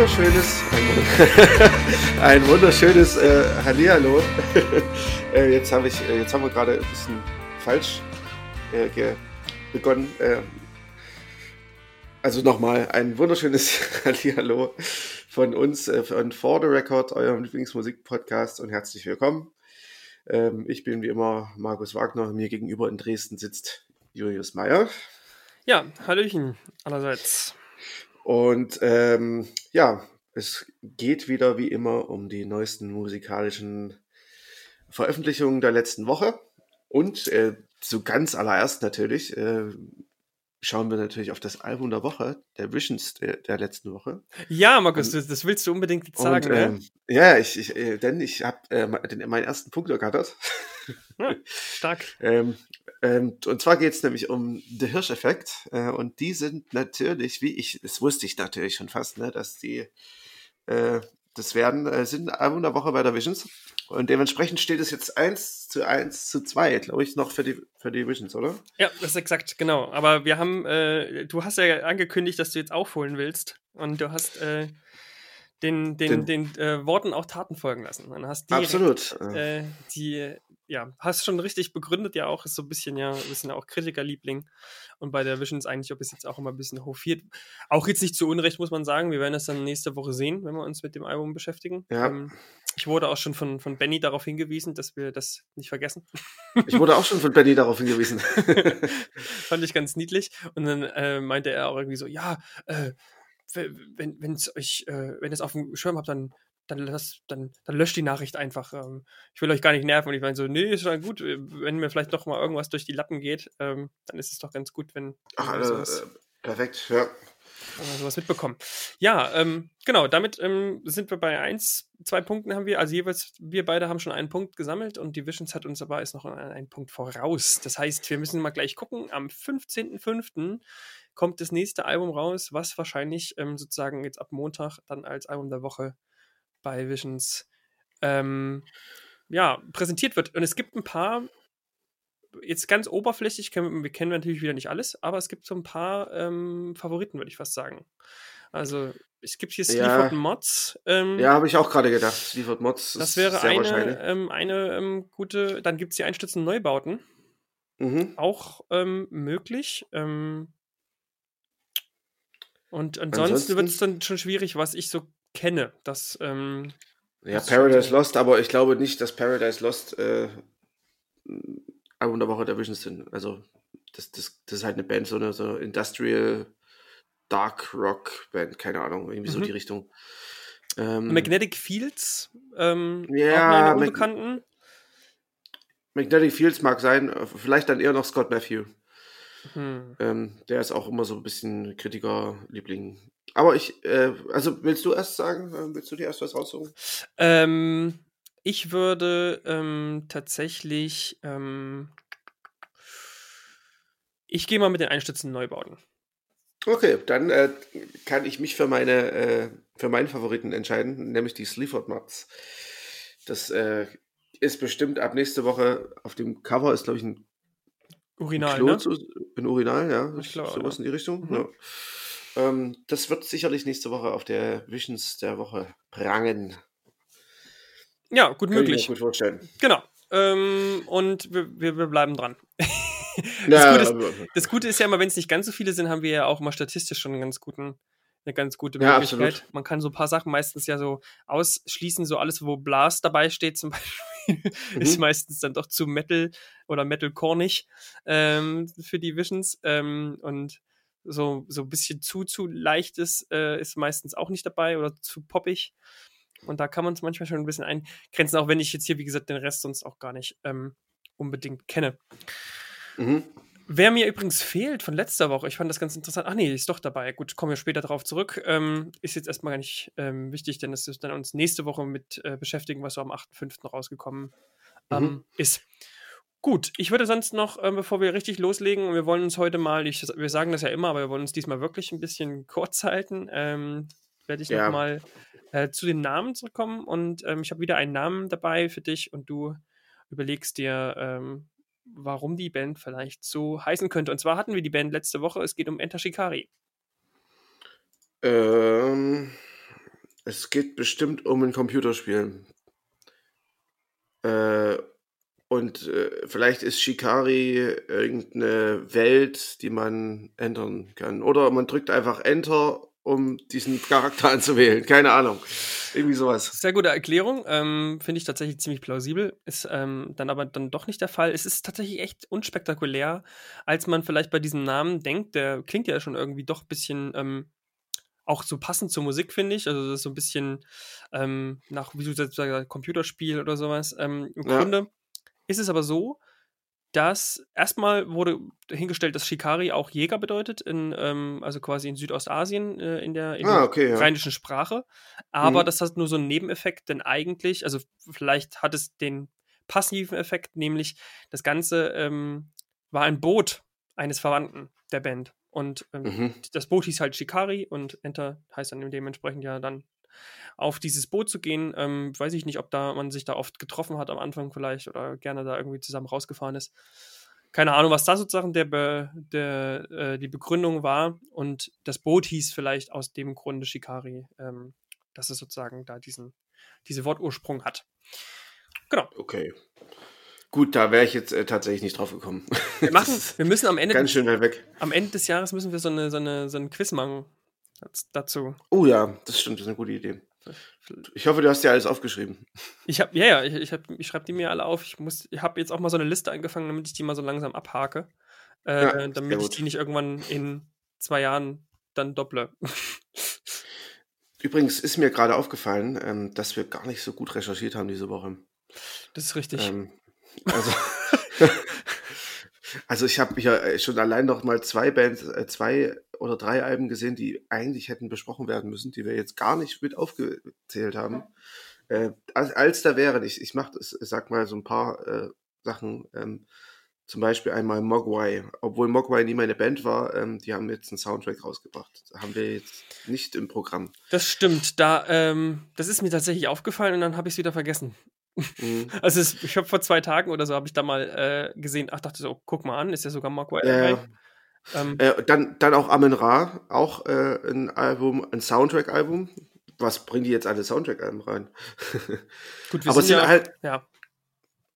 wunderschönes, ein, wunderschönes äh, Hallihallo. äh, jetzt, hab ich, äh, jetzt haben wir gerade ein bisschen falsch äh, begonnen. Äh, also nochmal ein wunderschönes Hallihallo von uns, äh, von For the Record, eurem Lieblingsmusik-Podcast und herzlich willkommen. Ähm, ich bin wie immer Markus Wagner, mir gegenüber in Dresden sitzt Julius Meyer. Ja, Hallöchen allerseits. Und ähm, ja, es geht wieder wie immer um die neuesten musikalischen Veröffentlichungen der letzten Woche. Und äh, so ganz allererst natürlich äh, schauen wir natürlich auf das Album der Woche, der Visions der, der letzten Woche. Ja, Markus, und, das willst du unbedingt jetzt sagen, und, ne? ähm, Ja, ich, ich, äh, denn ich habe äh, meinen ersten Punkt ergattert. Ja, stark. ähm, ähm, und zwar geht es nämlich um The Hirsch-Effekt. Äh, und die sind natürlich, wie ich, das wusste ich natürlich schon fast, ne, dass die, äh, das werden, äh, sind Album der Woche bei der Visions. Und dementsprechend steht es jetzt 1 zu 1 zu 2, glaube ich, noch für die, für die Visions, oder? Ja, das ist exakt, genau. Aber wir haben, äh, du hast ja angekündigt, dass du jetzt aufholen willst. Und du hast äh, den, den, den, den äh, Worten auch Taten folgen lassen. Und hast direkt, Absolut. Äh, die ja, hast schon richtig begründet, ja auch, ist so ein bisschen ja, ein bisschen auch Kritikerliebling. Und bei der Visions eigentlich, ob es jetzt auch immer ein bisschen hofiert. Auch jetzt nicht zu Unrecht, muss man sagen. Wir werden das dann nächste Woche sehen, wenn wir uns mit dem Album beschäftigen. Ja. Ähm, ich wurde auch schon von, von Benny darauf hingewiesen, dass wir das nicht vergessen. Ich wurde auch schon von Benny darauf hingewiesen. Fand ich ganz niedlich. Und dann äh, meinte er auch irgendwie so, ja, äh, wenn, wenn's euch, äh, wenn ihr es auf dem Schirm habt, dann dann, lass, dann, dann löscht die Nachricht einfach. Ähm, ich will euch gar nicht nerven. Und ich meine so, nee, ist schon gut, wenn mir vielleicht doch mal irgendwas durch die Lappen geht, ähm, dann ist es doch ganz gut, wenn. Ach, also, äh, perfekt, ja. sowas mitbekommen. Ja, ähm, genau, damit ähm, sind wir bei eins, zwei Punkten haben wir, also jeweils, wir beide haben schon einen Punkt gesammelt und die Visions hat uns aber ist noch einen Punkt voraus. Das heißt, wir müssen mal gleich gucken, am 15.05. kommt das nächste Album raus, was wahrscheinlich ähm, sozusagen jetzt ab Montag dann als Album der Woche bei Visions ähm, ja, präsentiert wird. Und es gibt ein paar, jetzt ganz oberflächlich, kennen, wir kennen natürlich wieder nicht alles, aber es gibt so ein paar ähm, Favoriten, würde ich fast sagen. Also es gibt hier Sleaford ja. Mods. Ähm, ja, habe ich auch gerade gedacht. Sleaford Mods. Das wäre eine, ähm, eine ähm, gute. Dann gibt es hier Einstützen Neubauten. Mhm. Auch ähm, möglich. Ähm, und ansonsten, ansonsten wird es dann schon schwierig, was ich so kenne. Das, ähm, ja, Paradise Lost, aber ich glaube nicht, dass Paradise Lost äh, Album der Woche der Visions sind. Also, das, das, das ist halt eine Band, so eine so Industrial Dark Rock Band, keine Ahnung, irgendwie mhm. so die Richtung. Ähm, Magnetic Fields, ähm, ja, auch eine Unbekannten. Magnetic Fields mag sein, vielleicht dann eher noch Scott Matthew. Hm. Ähm, der ist auch immer so ein bisschen Kritiker-Liebling aber ich, äh, also willst du erst sagen, äh, willst du dir erst was raussuchen? Ähm, ich würde ähm, tatsächlich, ähm, ich gehe mal mit den Einstützen Neubauten. Okay, dann äh, kann ich mich für meine, äh, für meinen Favoriten entscheiden, nämlich die Sleaford Mats. Das äh, ist bestimmt ab nächste Woche auf dem Cover ist, glaube ich, ein Urinal, Klo ne? Zu, ein Urinal, ja. Ich glaube, sowas ja. in die Richtung. Mhm. Ja. Ähm, das wird sicherlich nächste Woche auf der Visions der Woche prangen. Ja, gut Kann möglich. Ich mir gut vorstellen. Genau. Ähm, und wir, wir, wir, bleiben dran. das, Gute ist, das, Gute ist, ja immer, wenn es nicht ganz so viele sind, haben wir ja auch mal statistisch schon einen ganz guten, eine ganz gute Möglichkeit. Ja, Man kann so ein paar Sachen meistens ja so ausschließen, so alles, wo Blast dabei steht zum Beispiel, mhm. ist meistens dann doch zu Metal oder Metalcore ähm, für die Visions. Ähm, und so, so ein bisschen zu, zu leichtes äh, ist meistens auch nicht dabei oder zu poppig. Und da kann man es manchmal schon ein bisschen eingrenzen, auch wenn ich jetzt hier, wie gesagt, den Rest sonst auch gar nicht ähm, unbedingt kenne. Mhm. Wer mir übrigens fehlt von letzter Woche, ich fand das ganz interessant. Ach nee, ist doch dabei. Gut, kommen wir später darauf zurück. Ähm, ist jetzt erstmal gar nicht ähm, wichtig, denn es ist dann uns nächste Woche mit äh, beschäftigen, was so am 8.5. rausgekommen ähm, mhm. ist. Gut, ich würde sonst noch, äh, bevor wir richtig loslegen, wir wollen uns heute mal, ich, wir sagen das ja immer, aber wir wollen uns diesmal wirklich ein bisschen kurz halten, ähm, werde ich ja. nochmal äh, zu den Namen zurückkommen und ähm, ich habe wieder einen Namen dabei für dich und du überlegst dir, ähm, warum die Band vielleicht so heißen könnte. Und zwar hatten wir die Band letzte Woche, es geht um Enter Shikari. Ähm, Es geht bestimmt um ein Computerspiel. Äh, und äh, vielleicht ist Shikari irgendeine Welt, die man ändern kann. Oder man drückt einfach Enter, um diesen Charakter anzuwählen. Keine Ahnung. Irgendwie sowas. Sehr gute Erklärung. Ähm, Finde ich tatsächlich ziemlich plausibel. Ist ähm, dann aber dann doch nicht der Fall. Es ist tatsächlich echt unspektakulär, als man vielleicht bei diesem Namen denkt. Der klingt ja schon irgendwie doch ein bisschen ähm, auch so passend zur Musik, finde ich. Also das ist so ein bisschen ähm, nach, wie du sagst, Computerspiel oder sowas. Ähm, Im ja. Grunde ist es aber so, dass erstmal wurde hingestellt, dass Shikari auch Jäger bedeutet, in, ähm, also quasi in Südostasien äh, in der, in ah, okay, der rheinischen Sprache. Aber mhm. das hat nur so einen Nebeneffekt, denn eigentlich, also vielleicht hat es den passiven Effekt, nämlich das Ganze ähm, war ein Boot eines Verwandten der Band. Und ähm, mhm. das Boot hieß halt Shikari und Enter heißt dann dementsprechend ja dann auf dieses Boot zu gehen. Ähm, weiß ich nicht, ob da man sich da oft getroffen hat am Anfang vielleicht oder gerne da irgendwie zusammen rausgefahren ist. Keine Ahnung, was da sozusagen der, Be der äh, die Begründung war. Und das Boot hieß vielleicht aus dem Grunde Shikari, ähm, dass es sozusagen da diesen, diese Wortursprung hat. Genau. Okay. Gut, da wäre ich jetzt äh, tatsächlich nicht drauf gekommen. Wir, machen, wir müssen am Ende, ganz schön weit weg. am Ende des Jahres müssen wir so, eine, so, eine, so einen Quiz machen dazu. Oh ja, das stimmt, das ist eine gute Idee. Ich hoffe, du hast dir alles aufgeschrieben. Ich habe, ja, ja, ich, ich, ich schreibe die mir alle auf. Ich, ich habe jetzt auch mal so eine Liste angefangen, damit ich die mal so langsam abhake. Äh, ja, damit ich die nicht irgendwann in zwei Jahren dann dopple. Übrigens ist mir gerade aufgefallen, ähm, dass wir gar nicht so gut recherchiert haben diese Woche. Das ist richtig. Ähm, also, also ich habe ja schon allein noch mal zwei Bands, äh, zwei oder drei Alben gesehen, die eigentlich hätten besprochen werden müssen, die wir jetzt gar nicht mit aufgezählt haben. Äh, als, als da wären, ich, ich mach, ich sag mal so ein paar äh, Sachen, ähm, zum Beispiel einmal Mogwai, obwohl Mogwai nie meine Band war, ähm, die haben jetzt einen Soundtrack rausgebracht. Haben wir jetzt nicht im Programm. Das stimmt, da, ähm, das ist mir tatsächlich aufgefallen und dann habe ich es wieder vergessen. Mhm. Also es, ich habe vor zwei Tagen oder so habe ich da mal äh, gesehen, ach dachte so, guck mal an, ist ja sogar Mogwai äh, ähm, äh, dann, dann auch Amen Ra, auch äh, ein Album, ein Soundtrack-Album. Was bringen die jetzt alle Soundtrack-Alben rein? Gut, wir Aber sind ja, halt. Ja.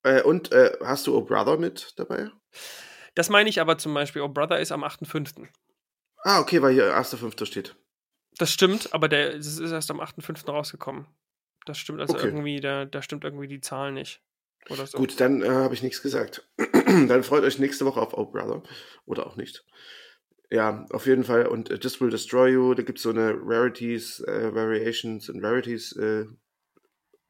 Äh, und äh, hast du Oh Brother mit dabei? Das meine ich aber zum Beispiel, Oh Brother ist am 8.5. Ah, okay, weil hier 1.5. steht. Das stimmt, aber der das ist erst am 8.5. rausgekommen. Das stimmt also okay. irgendwie, da, da stimmt irgendwie die Zahl nicht. Oder so. Gut, dann äh, habe ich nichts gesagt. dann freut euch nächste Woche auf Oh Brother. Oder auch nicht. Ja, auf jeden Fall. Und uh, This Will Destroy You, da gibt es so eine Rarities, äh, Variations und Rarities äh,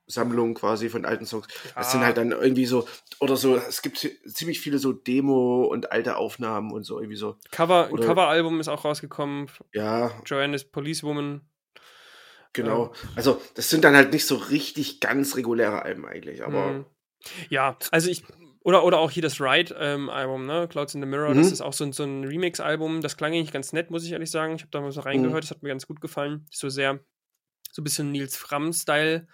Sammlung quasi von alten Songs. Das sind halt dann irgendwie so, oder so, es gibt ziemlich viele so Demo und alte Aufnahmen und so irgendwie so. Cover, oder, ein Coveralbum ist auch rausgekommen. Ja. Joanne's Policewoman. Genau. Ja. Also, das sind dann halt nicht so richtig ganz reguläre Alben eigentlich, aber. Mhm. Ja, also ich, oder, oder auch hier das Ride-Album, ähm, ne? Clouds in the Mirror, mhm. das ist auch so, so ein Remix-Album. Das klang eigentlich ganz nett, muss ich ehrlich sagen. Ich habe da mal so reingehört, mhm. das hat mir ganz gut gefallen. So sehr, so ein bisschen Nils Fram-Style,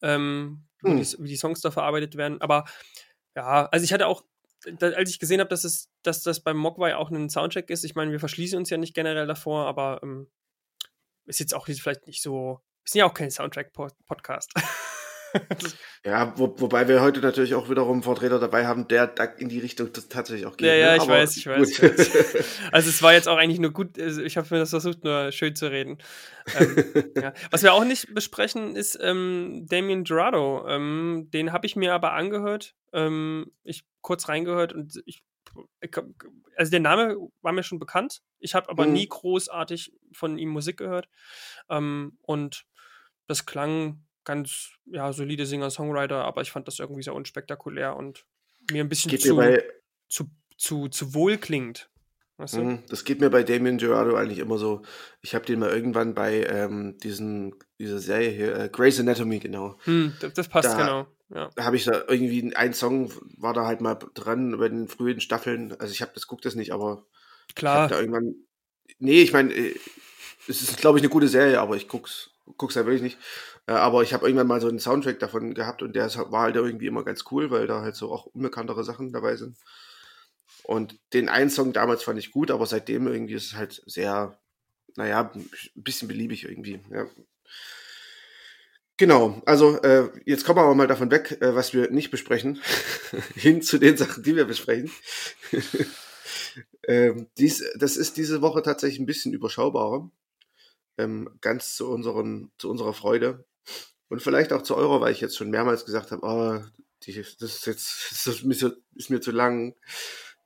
ähm, mhm. wie, die, wie, die, Songs da verarbeitet werden. Aber ja, also ich hatte auch, da, als ich gesehen habe, dass, es, dass das beim Mogwai auch ein Soundtrack ist, ich meine, wir verschließen uns ja nicht generell davor, aber ähm, ist jetzt auch vielleicht nicht so, wir sind ja auch kein Soundtrack-Podcast. ja, wo, wobei wir heute natürlich auch wiederum Vertreter dabei haben, der da in die Richtung tatsächlich auch geht. Ja, ja, ne? ich weiß, ich weiß, ich weiß. Also es war jetzt auch eigentlich nur gut, also ich habe mir das versucht, nur schön zu reden. Ähm, ja. Was wir auch nicht besprechen, ist ähm, Damien Gerardo. Ähm, den habe ich mir aber angehört. Ähm, ich kurz reingehört und ich also der Name war mir schon bekannt. Ich habe aber mhm. nie großartig von ihm Musik gehört. Ähm, und das klang ganz ja, solide Singer-Songwriter, aber ich fand das irgendwie sehr unspektakulär und mir ein bisschen zu, bei, zu, zu, zu wohl klingt. Weißt du? Mhm, das geht mir bei Damien Gerardo eigentlich immer so. Ich habe den mal irgendwann bei ähm, diesen, dieser Serie hier, äh, Grey's Anatomy, genau. Hm, das, das, passt, da, genau. Ja. Da habe ich da irgendwie ein Song, war da halt mal dran bei den frühen Staffeln. Also ich habe das guckt das nicht, aber klar. da irgendwann. Nee, ich meine, äh, es ist, glaube ich, eine gute Serie, aber ich guck's, guck's ja wirklich nicht. Äh, aber ich habe irgendwann mal so einen Soundtrack davon gehabt und der war halt irgendwie immer ganz cool, weil da halt so auch unbekanntere Sachen dabei sind. Und den einen Song damals fand ich gut, aber seitdem irgendwie ist es halt sehr, naja, ein bisschen beliebig irgendwie. Ja. Genau, also äh, jetzt kommen wir aber mal davon weg, äh, was wir nicht besprechen, hin zu den Sachen, die wir besprechen. ähm, dies, das ist diese Woche tatsächlich ein bisschen überschaubarer, ähm, ganz zu, unseren, zu unserer Freude und vielleicht auch zu eurer, weil ich jetzt schon mehrmals gesagt habe, oh, die, das ist jetzt das ist mir, zu lang,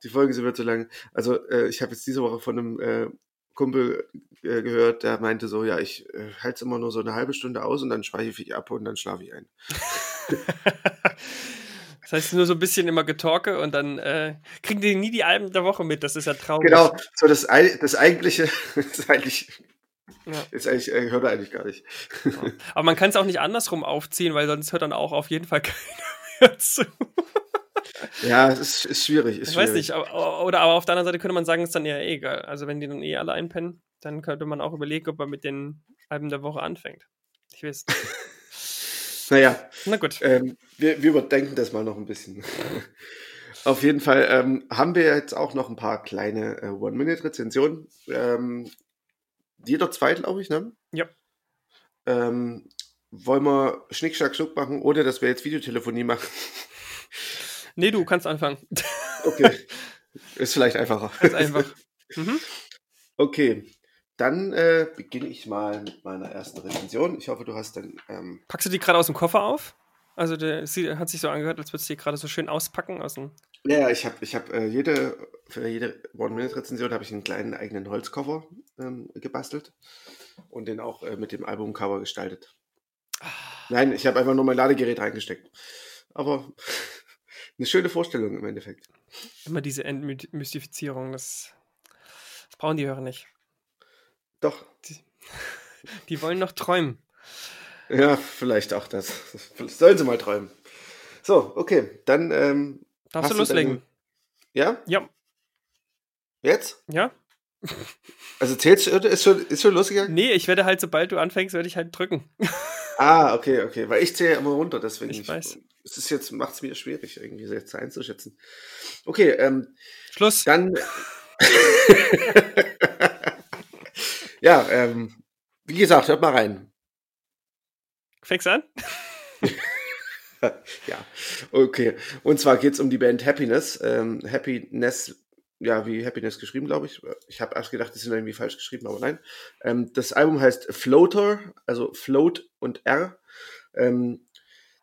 die Folgen sind mir zu lang. Also äh, ich habe jetzt diese Woche von einem äh, Kumpel äh, gehört, der meinte so, ja, ich äh, halte es immer nur so eine halbe Stunde aus und dann speichere ich ab und dann schlafe ich ein. das heißt nur so ein bisschen immer Getorke und dann äh, kriegen die nie die Alben der Woche mit. Das ist ja traurig. Genau, so das, das eigentliche, das eigentlich, ja. ist eigentlich äh, hört er eigentlich gar nicht. Ja. Aber man kann es auch nicht andersrum aufziehen, weil sonst hört dann auch auf jeden Fall keiner mehr zu. Ja, es ist, ist schwierig. Ist ich schwierig. weiß nicht, aber, oder aber auf der anderen Seite könnte man sagen, es ist dann eher egal. Also wenn die dann eh alle einpennen, dann könnte man auch überlegen, ob man mit den Alben der Woche anfängt. Ich weiß. naja. Na gut. Ähm, wir, wir überdenken das mal noch ein bisschen. Auf jeden Fall ähm, haben wir jetzt auch noch ein paar kleine äh, One-Minute-Rezensionen. Ähm, jeder zwei, glaube ich, ne? Ja. Ähm, wollen wir Schnick, Schnack, Schnuck machen, ohne dass wir jetzt Videotelefonie machen? Nee, du kannst anfangen. Okay. Ist vielleicht einfacher. Ist einfach. Mhm. Okay. Dann äh, beginne ich mal mit meiner ersten Rezension. Ich hoffe, du hast dann. Ähm Packst du die gerade aus dem Koffer auf? Also der sie hat sich so angehört, als würdest du die gerade so schön auspacken aus dem. Ja, ich habe ich hab, äh, jede, für jede One-Minute-Rezension habe ich einen kleinen eigenen Holzkoffer ähm, gebastelt und den auch äh, mit dem Albumcover gestaltet. Ah. Nein, ich habe einfach nur mein Ladegerät reingesteckt. Aber eine schöne Vorstellung im Endeffekt. Immer diese Entmystifizierung, das, das brauchen die Hörer nicht. Doch. Die, die wollen noch träumen. Ja, vielleicht auch das. Sollen sie mal träumen. So, okay, dann. Ähm, Darfst du loslegen? Ja? Ja. Jetzt? Ja. Also zählst du, ist schon, ist schon losgegangen? Nee, ich werde halt, sobald du anfängst, werde ich halt drücken. Ah, okay, okay. Weil ich zähle immer runter, deswegen. Ich, ich weiß. Es ist jetzt, macht es mir schwierig, irgendwie jetzt einzuschätzen. Okay, ähm. Schluss. Dann. ja, ähm, wie gesagt, hört mal rein. Fängst an? ja, okay. Und zwar geht es um die Band Happiness. Ähm, Happiness ja, wie Happiness geschrieben, glaube ich. Ich habe erst gedacht, die sind irgendwie falsch geschrieben, aber nein. Ähm, das Album heißt Floater, also Float und R. Ähm,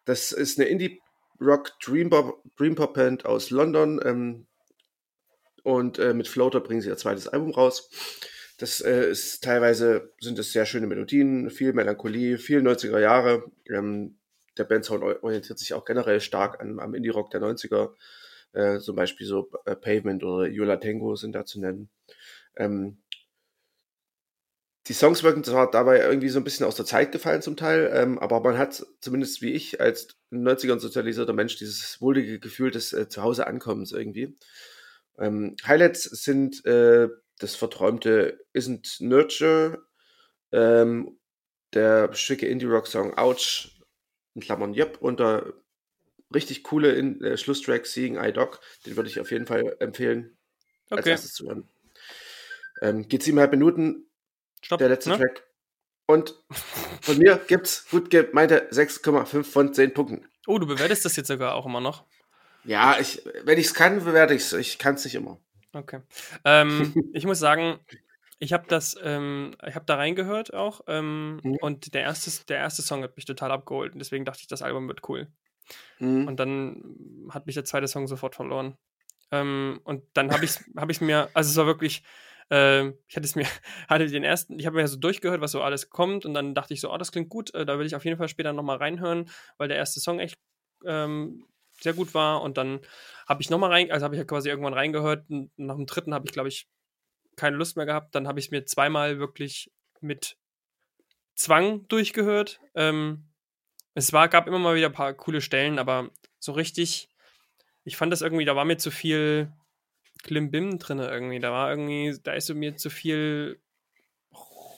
das ist eine Indie-Rock Dreampop, Dreampop Band aus London. Ähm, und äh, mit Floater bringen sie ihr zweites Album raus. Das äh, ist teilweise sind es sehr schöne Melodien, viel Melancholie, viel 90er Jahre. Ähm, der Bandsound orientiert sich auch generell stark an, am Indie-Rock der 90er. Äh, zum Beispiel so äh, Pavement oder Yola Tango sind da zu nennen. Ähm, die Songs wirken zwar dabei irgendwie so ein bisschen aus der Zeit gefallen zum Teil, ähm, aber man hat zumindest wie ich als 90ern sozialisierter Mensch dieses wohlige Gefühl des äh, Zuhause Ankommens irgendwie. Ähm, Highlights sind äh, das verträumte Isn't Nurture, ähm, der schicke Indie-Rock-Song Ouch, in Klammern Yep, und der richtig coole in, äh, Schlusstrack Seeing Eye Dog. Den würde ich auf jeden Fall empfehlen, okay. als erstes zu hören. Ähm, geht siebeneinhalb Minuten. Stopp, der letzte ne? Track. Und von mir gibt's gut gemeinte 6,5 von 10 Punkten. Oh, du bewertest das jetzt sogar auch immer noch? Ja, ich, wenn ich es kann, bewerte ich es. Ich kann es nicht immer. Okay. Ähm, ich muss sagen, ich habe das, ähm, ich habe da reingehört auch ähm, mhm. und der erste, der erste Song hat mich total abgeholt und deswegen dachte ich, das Album wird cool. Mhm. Und dann hat mich der zweite Song sofort verloren. Ähm, und dann habe ich es hab mir, also es war wirklich, äh, ich hatte es mir, hatte den ersten, ich habe mir so durchgehört, was so alles kommt und dann dachte ich so, oh, das klingt gut, äh, da will ich auf jeden Fall später nochmal reinhören, weil der erste Song echt ähm, sehr gut war und dann habe ich nochmal rein, also habe ich ja quasi irgendwann reingehört und nach dem dritten habe ich, glaube ich, keine Lust mehr gehabt, dann habe ich es mir zweimal wirklich mit Zwang durchgehört. Ähm, es war, gab immer mal wieder ein paar coole Stellen, aber so richtig, ich fand das irgendwie, da war mir zu viel Klimbim drin irgendwie. Da war irgendwie, da ist mir zu viel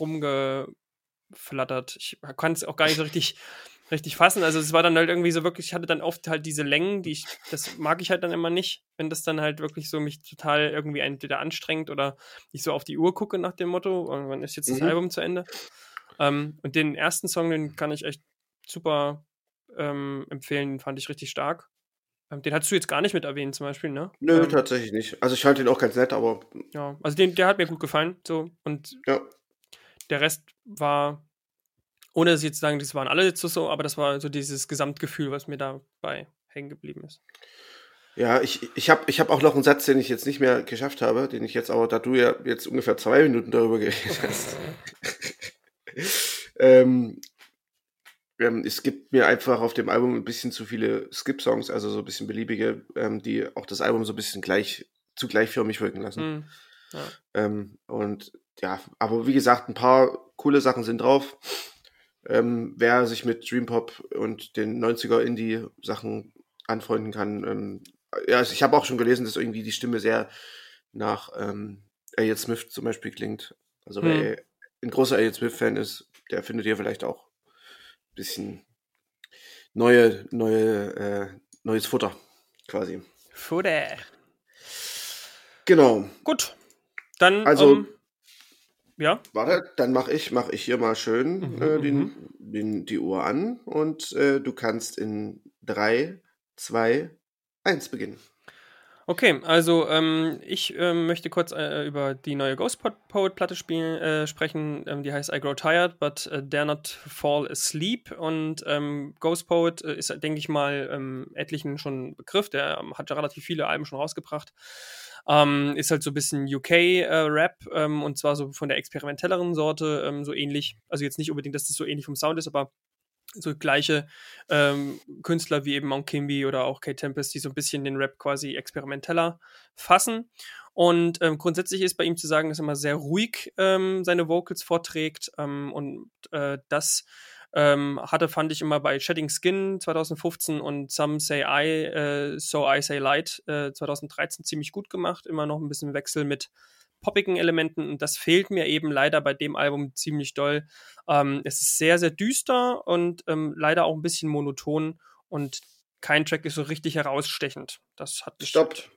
rumgeflattert. Ich kann es auch gar nicht so richtig, richtig fassen. Also es war dann halt irgendwie so wirklich, ich hatte dann oft halt diese Längen, die ich, das mag ich halt dann immer nicht, wenn das dann halt wirklich so mich total irgendwie entweder anstrengt oder ich so auf die Uhr gucke nach dem Motto, wann ist jetzt das mhm. Album zu Ende. Ähm, und den ersten Song, den kann ich echt super ähm, empfehlen, fand ich richtig stark. Ähm, den hast du jetzt gar nicht mit erwähnt, zum Beispiel, ne? Nö, ähm, tatsächlich nicht. Also ich fand den auch ganz nett, aber. Ja, also den, der hat mir gut gefallen. So, und ja. der Rest war, ohne dass ich jetzt sagen, das waren alle jetzt so, aber das war so dieses Gesamtgefühl, was mir dabei hängen geblieben ist. Ja, ich, ich habe ich hab auch noch einen Satz, den ich jetzt nicht mehr geschafft habe, den ich jetzt aber, da du ja jetzt ungefähr zwei Minuten darüber geredet hast. ähm, ähm, es gibt mir einfach auf dem Album ein bisschen zu viele Skip-Songs, also so ein bisschen beliebige, ähm, die auch das Album so ein bisschen gleich, zu gleichförmig wirken lassen. Mhm. Ja. Ähm, und ja, aber wie gesagt, ein paar coole Sachen sind drauf. Ähm, wer sich mit Dream Pop und den 90er Indie-Sachen anfreunden kann, ähm, ja, also ich habe auch schon gelesen, dass irgendwie die Stimme sehr nach ähm, Elliot Smith zum Beispiel klingt. Also hm. wer ein großer Elliot Smith-Fan ist, der findet ihr vielleicht auch ein bisschen neue, neue, äh, neues Futter quasi. Futter. Genau. Gut. Dann. Also. Um, ähm, ja. Warte, dann mache ich, mach ich hier mal schön mhm, äh, den, mhm. den, die Uhr an und äh, du kannst in drei, zwei, 1 beginnen. Okay, also ähm, ich ähm, möchte kurz äh, über die neue Ghost Poet Platte spielen, äh, sprechen. Ähm, die heißt I Grow Tired, but uh, Dare Not Fall Asleep. Und ähm, Ghost Poet äh, ist, denke ich mal, ähm, etlichen schon Begriff. Der ähm, hat ja relativ viele Alben schon rausgebracht. Ist halt so ein bisschen UK-Rap äh, und zwar so von der experimentelleren Sorte, so ähnlich. Also jetzt nicht unbedingt, dass das so ähnlich vom Sound ist, aber so gleiche ähm, Künstler wie eben Mount Kimby oder auch Kate Tempest, die so ein bisschen den Rap quasi experimenteller fassen. Und ähm, grundsätzlich ist bei ihm zu sagen, dass er immer sehr ruhig ähm, seine Vocals vorträgt ähm, und äh, das ähm, hatte, fand ich immer bei Shedding Skin 2015 und Some Say I, äh, So I Say Light äh, 2013 ziemlich gut gemacht. Immer noch ein bisschen Wechsel mit poppigen Elementen und das fehlt mir eben leider bei dem Album ziemlich doll. Ähm, es ist sehr, sehr düster und ähm, leider auch ein bisschen monoton und kein Track ist so richtig herausstechend. Das hat mich Stoppt.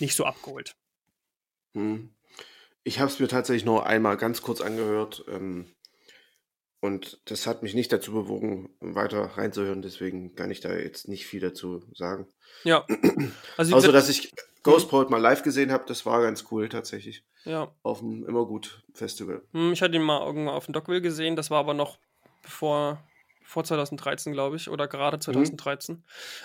nicht so abgeholt. Hm. Ich habe es mir tatsächlich nur einmal ganz kurz angehört ähm, und das hat mich nicht dazu bewogen, weiter reinzuhören. Deswegen kann ich da jetzt nicht viel dazu sagen. Ja. Also, Außer, dass ich Ghost Poet mal live gesehen habe, das war ganz cool tatsächlich. Ja. Auf dem Immergut Festival. Hm, ich hatte ihn mal irgendwo auf dem Dockville gesehen, das war aber noch bevor vor 2013, glaube ich, oder gerade 2013. Mhm.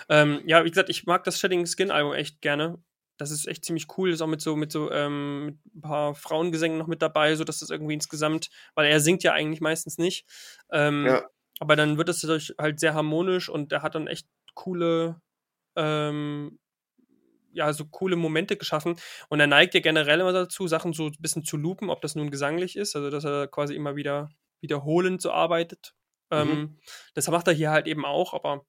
Ähm, ja, wie gesagt, ich mag das Shedding Skin Album echt gerne. Das ist echt ziemlich cool, ist auch mit so, mit so, ähm, mit ein paar Frauengesängen noch mit dabei, so dass das irgendwie insgesamt, weil er singt ja eigentlich meistens nicht. Ähm, ja. Aber dann wird es halt sehr harmonisch und er hat dann echt coole, ähm, ja, so coole Momente geschaffen. Und er neigt ja generell immer dazu, Sachen so ein bisschen zu loopen, ob das nun gesanglich ist, also dass er quasi immer wieder wiederholend so arbeitet. Mhm. Ähm, das macht er hier halt eben auch, aber,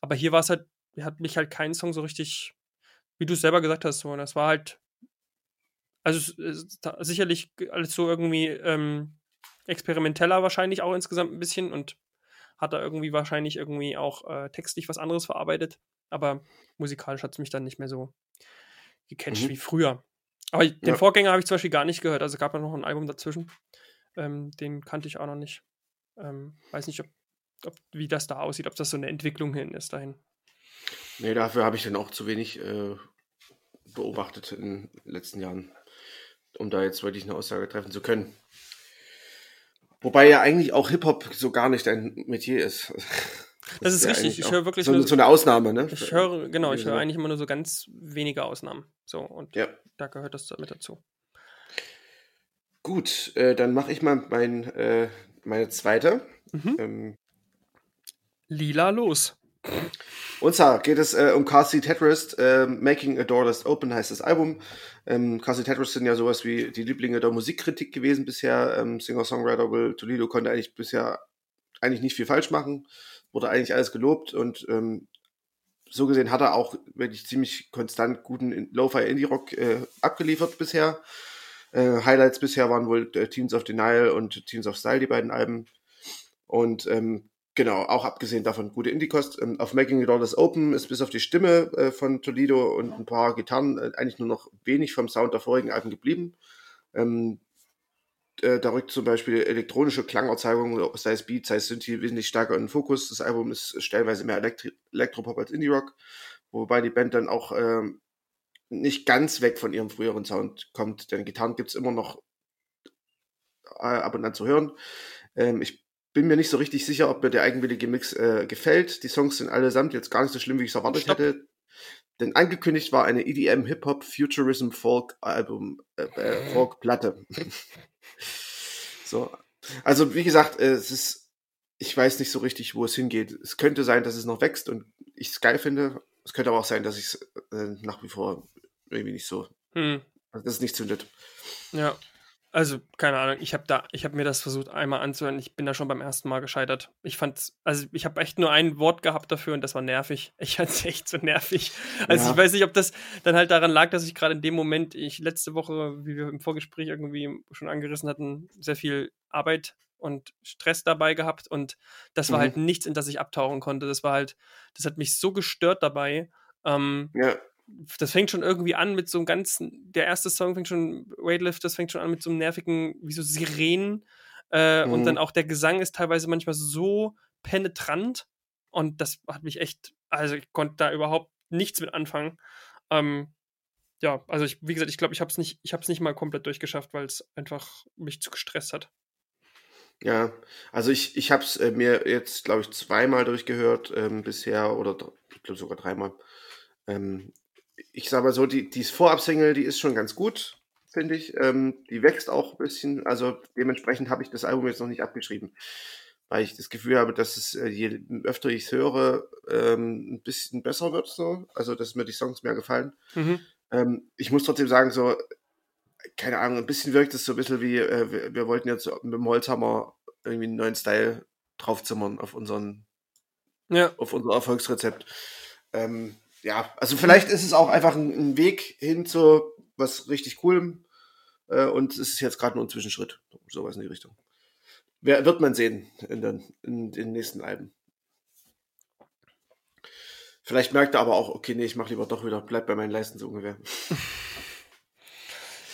aber hier war es halt, hat mich halt kein Song so richtig, wie du es selber gesagt hast, so, das war halt, also sicherlich alles so irgendwie ähm, experimenteller wahrscheinlich auch insgesamt ein bisschen und hat er irgendwie wahrscheinlich irgendwie auch äh, textlich was anderes verarbeitet, aber musikalisch hat es mich dann nicht mehr so gecatcht mhm. wie früher. Aber den ja. Vorgänger habe ich zum Beispiel gar nicht gehört. Also gab ja noch ein Album dazwischen. Ähm, den kannte ich auch noch nicht. Ähm, weiß nicht, ob, ob, wie das da aussieht, ob das so eine Entwicklung hin ist dahin. Nee, dafür habe ich dann auch zu wenig äh, beobachtet in den letzten Jahren, um da jetzt wirklich eine Aussage treffen zu können. Wobei ja eigentlich auch Hip-Hop so gar nicht ein Metier ist. Das, ist, ist richtig. Ich höre wirklich so, nur, so eine Ausnahme, ne? Ich höre, genau, ich höre eigentlich immer nur so ganz wenige Ausnahmen. So, und ja. da gehört das mit dazu. Gut, äh, dann mache ich mal mein, äh, meine zweite. Mhm. Ähm, Lila los. Und zwar geht es äh, um Carsey Tetris, äh, Making a Doorless Open heißt das Album. Ähm, Carsey Tetris sind ja sowas wie die Lieblinge der Musikkritik gewesen bisher. Ähm, Singer-Songwriter Will Toledo konnte eigentlich bisher eigentlich nicht viel falsch machen wurde eigentlich alles gelobt und ähm, so gesehen hat er auch wirklich ziemlich konstant guten Lo-Fi Indie-Rock äh, abgeliefert bisher. Äh, Highlights bisher waren wohl äh, Teens of Denial und Teens of Style, die beiden Alben. Und ähm, genau, auch abgesehen davon gute Indie-Kost. Ähm, auf Making It All is Open ist bis auf die Stimme äh, von Toledo und ein paar Gitarren äh, eigentlich nur noch wenig vom Sound der vorigen Alben geblieben. Ähm, äh, da rückt zum Beispiel elektronische Klangerzeugung, sei es Beat, sei es Synthi, wesentlich stärker in den Fokus. Das Album ist stellenweise mehr Elektri Elektropop als Indie-Rock, wobei die Band dann auch ähm, nicht ganz weg von ihrem früheren Sound kommt, denn Gitarren gibt es immer noch äh, ab und an zu hören. Ähm, ich bin mir nicht so richtig sicher, ob mir der eigenwillige Mix äh, gefällt. Die Songs sind allesamt jetzt gar nicht so schlimm, wie ich es erwartet Stopp. hätte. Denn angekündigt war eine EDM Hip Hop Futurism Folk Album äh, äh, Folk Platte. so, also wie gesagt, äh, es ist, ich weiß nicht so richtig, wo es hingeht. Es könnte sein, dass es noch wächst und ich es geil finde. Es könnte aber auch sein, dass ich es äh, nach wie vor irgendwie nicht so, hm. dass es nicht zündet. Ja, also, keine Ahnung, ich habe da, ich habe mir das versucht einmal anzuhören. Ich bin da schon beim ersten Mal gescheitert. Ich fand's, also ich habe echt nur ein Wort gehabt dafür und das war nervig. Ich fand es echt so nervig. Also ja. ich weiß nicht, ob das dann halt daran lag, dass ich gerade in dem Moment, ich letzte Woche, wie wir im Vorgespräch irgendwie schon angerissen hatten, sehr viel Arbeit und Stress dabei gehabt und das war mhm. halt nichts, in das ich abtauchen konnte. Das war halt, das hat mich so gestört dabei. Ähm, ja das fängt schon irgendwie an mit so einem ganzen, der erste Song fängt schon, Weightlift, das fängt schon an mit so einem nervigen, wie so Sirenen. Äh, mhm. Und dann auch der Gesang ist teilweise manchmal so penetrant. Und das hat mich echt, also ich konnte da überhaupt nichts mit anfangen. Ähm, ja, also ich, wie gesagt, ich glaube, ich habe es nicht, ich habe es nicht mal komplett durchgeschafft, weil es einfach mich zu gestresst hat. Ja, also ich, ich habe es äh, mir jetzt, glaube ich, zweimal durchgehört ähm, bisher oder ich glaube sogar dreimal. Ähm, ich sag mal so, die, die Vorab-Single, die ist schon ganz gut, finde ich. Ähm, die wächst auch ein bisschen. Also dementsprechend habe ich das Album jetzt noch nicht abgeschrieben. Weil ich das Gefühl habe, dass es, äh, je öfter ich es höre, ähm, ein bisschen besser wird so. Also, dass mir die Songs mehr gefallen. Mhm. Ähm, ich muss trotzdem sagen, so, keine Ahnung, ein bisschen wirkt es so ein bisschen wie, äh, wir, wir, wollten jetzt mit dem Holzhammer irgendwie einen neuen Style draufzimmern auf unseren, ja. auf unser Erfolgsrezept. Ähm, ja, also vielleicht ist es auch einfach ein, ein Weg hin zu was richtig coolem. Äh, und es ist jetzt gerade nur ein Zwischenschritt. Sowas in die Richtung. Wer, wird man sehen in den, in den nächsten Alben. Vielleicht merkt er aber auch, okay, nee, ich mache lieber doch wieder, bleib bei meinen Leisten so ungefähr.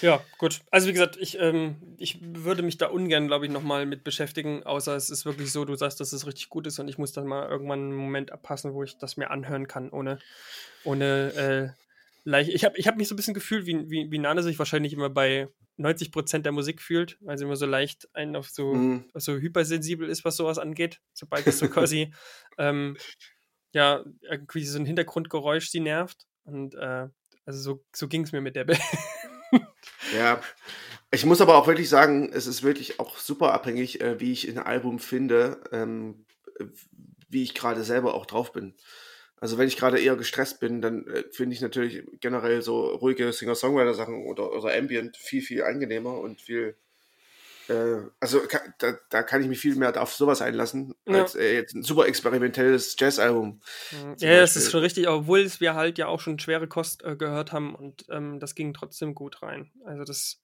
Ja, gut. Also wie gesagt, ich, ähm, ich würde mich da ungern, glaube ich, nochmal mit beschäftigen, außer es ist wirklich so, du sagst, dass es richtig gut ist und ich muss dann mal irgendwann einen Moment abpassen, wo ich das mir anhören kann, ohne, ohne äh, leicht. Ich habe ich hab mich so ein bisschen gefühlt, wie, wie, wie Nane sich wahrscheinlich immer bei 90% der Musik fühlt, weil sie immer so leicht einen auf so, mhm. so hypersensibel ist, was sowas angeht, sobald es so quasi ähm, ja, irgendwie so ein Hintergrundgeräusch sie nervt. Und äh, also so, so ging es mir mit der Band. Ja, ich muss aber auch wirklich sagen, es ist wirklich auch super abhängig, äh, wie ich ein Album finde, ähm, wie ich gerade selber auch drauf bin. Also wenn ich gerade eher gestresst bin, dann äh, finde ich natürlich generell so ruhige Singer-Songwriter-Sachen oder, oder Ambient viel, viel angenehmer und viel also da, da, kann ich mich viel mehr auf sowas einlassen, ja. als äh, jetzt ein super experimentelles Jazz-Album. Ja, das ist schon richtig, obwohl wir halt ja auch schon schwere Kost äh, gehört haben und ähm, das ging trotzdem gut rein. Also das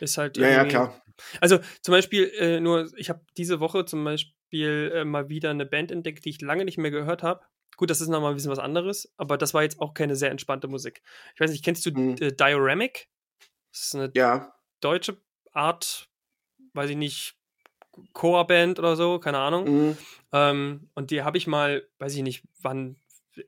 ist halt. Ja, ja, klar. Also zum Beispiel, äh, nur, ich habe diese Woche zum Beispiel äh, mal wieder eine Band entdeckt, die ich lange nicht mehr gehört habe. Gut, das ist nochmal ein bisschen was anderes, aber das war jetzt auch keine sehr entspannte Musik. Ich weiß nicht, kennst du hm. Dioramic? Das ist eine ja. deutsche Art weiß ich nicht, Core-Band oder so, keine Ahnung. Mhm. Ähm, und die habe ich mal, weiß ich nicht, wann,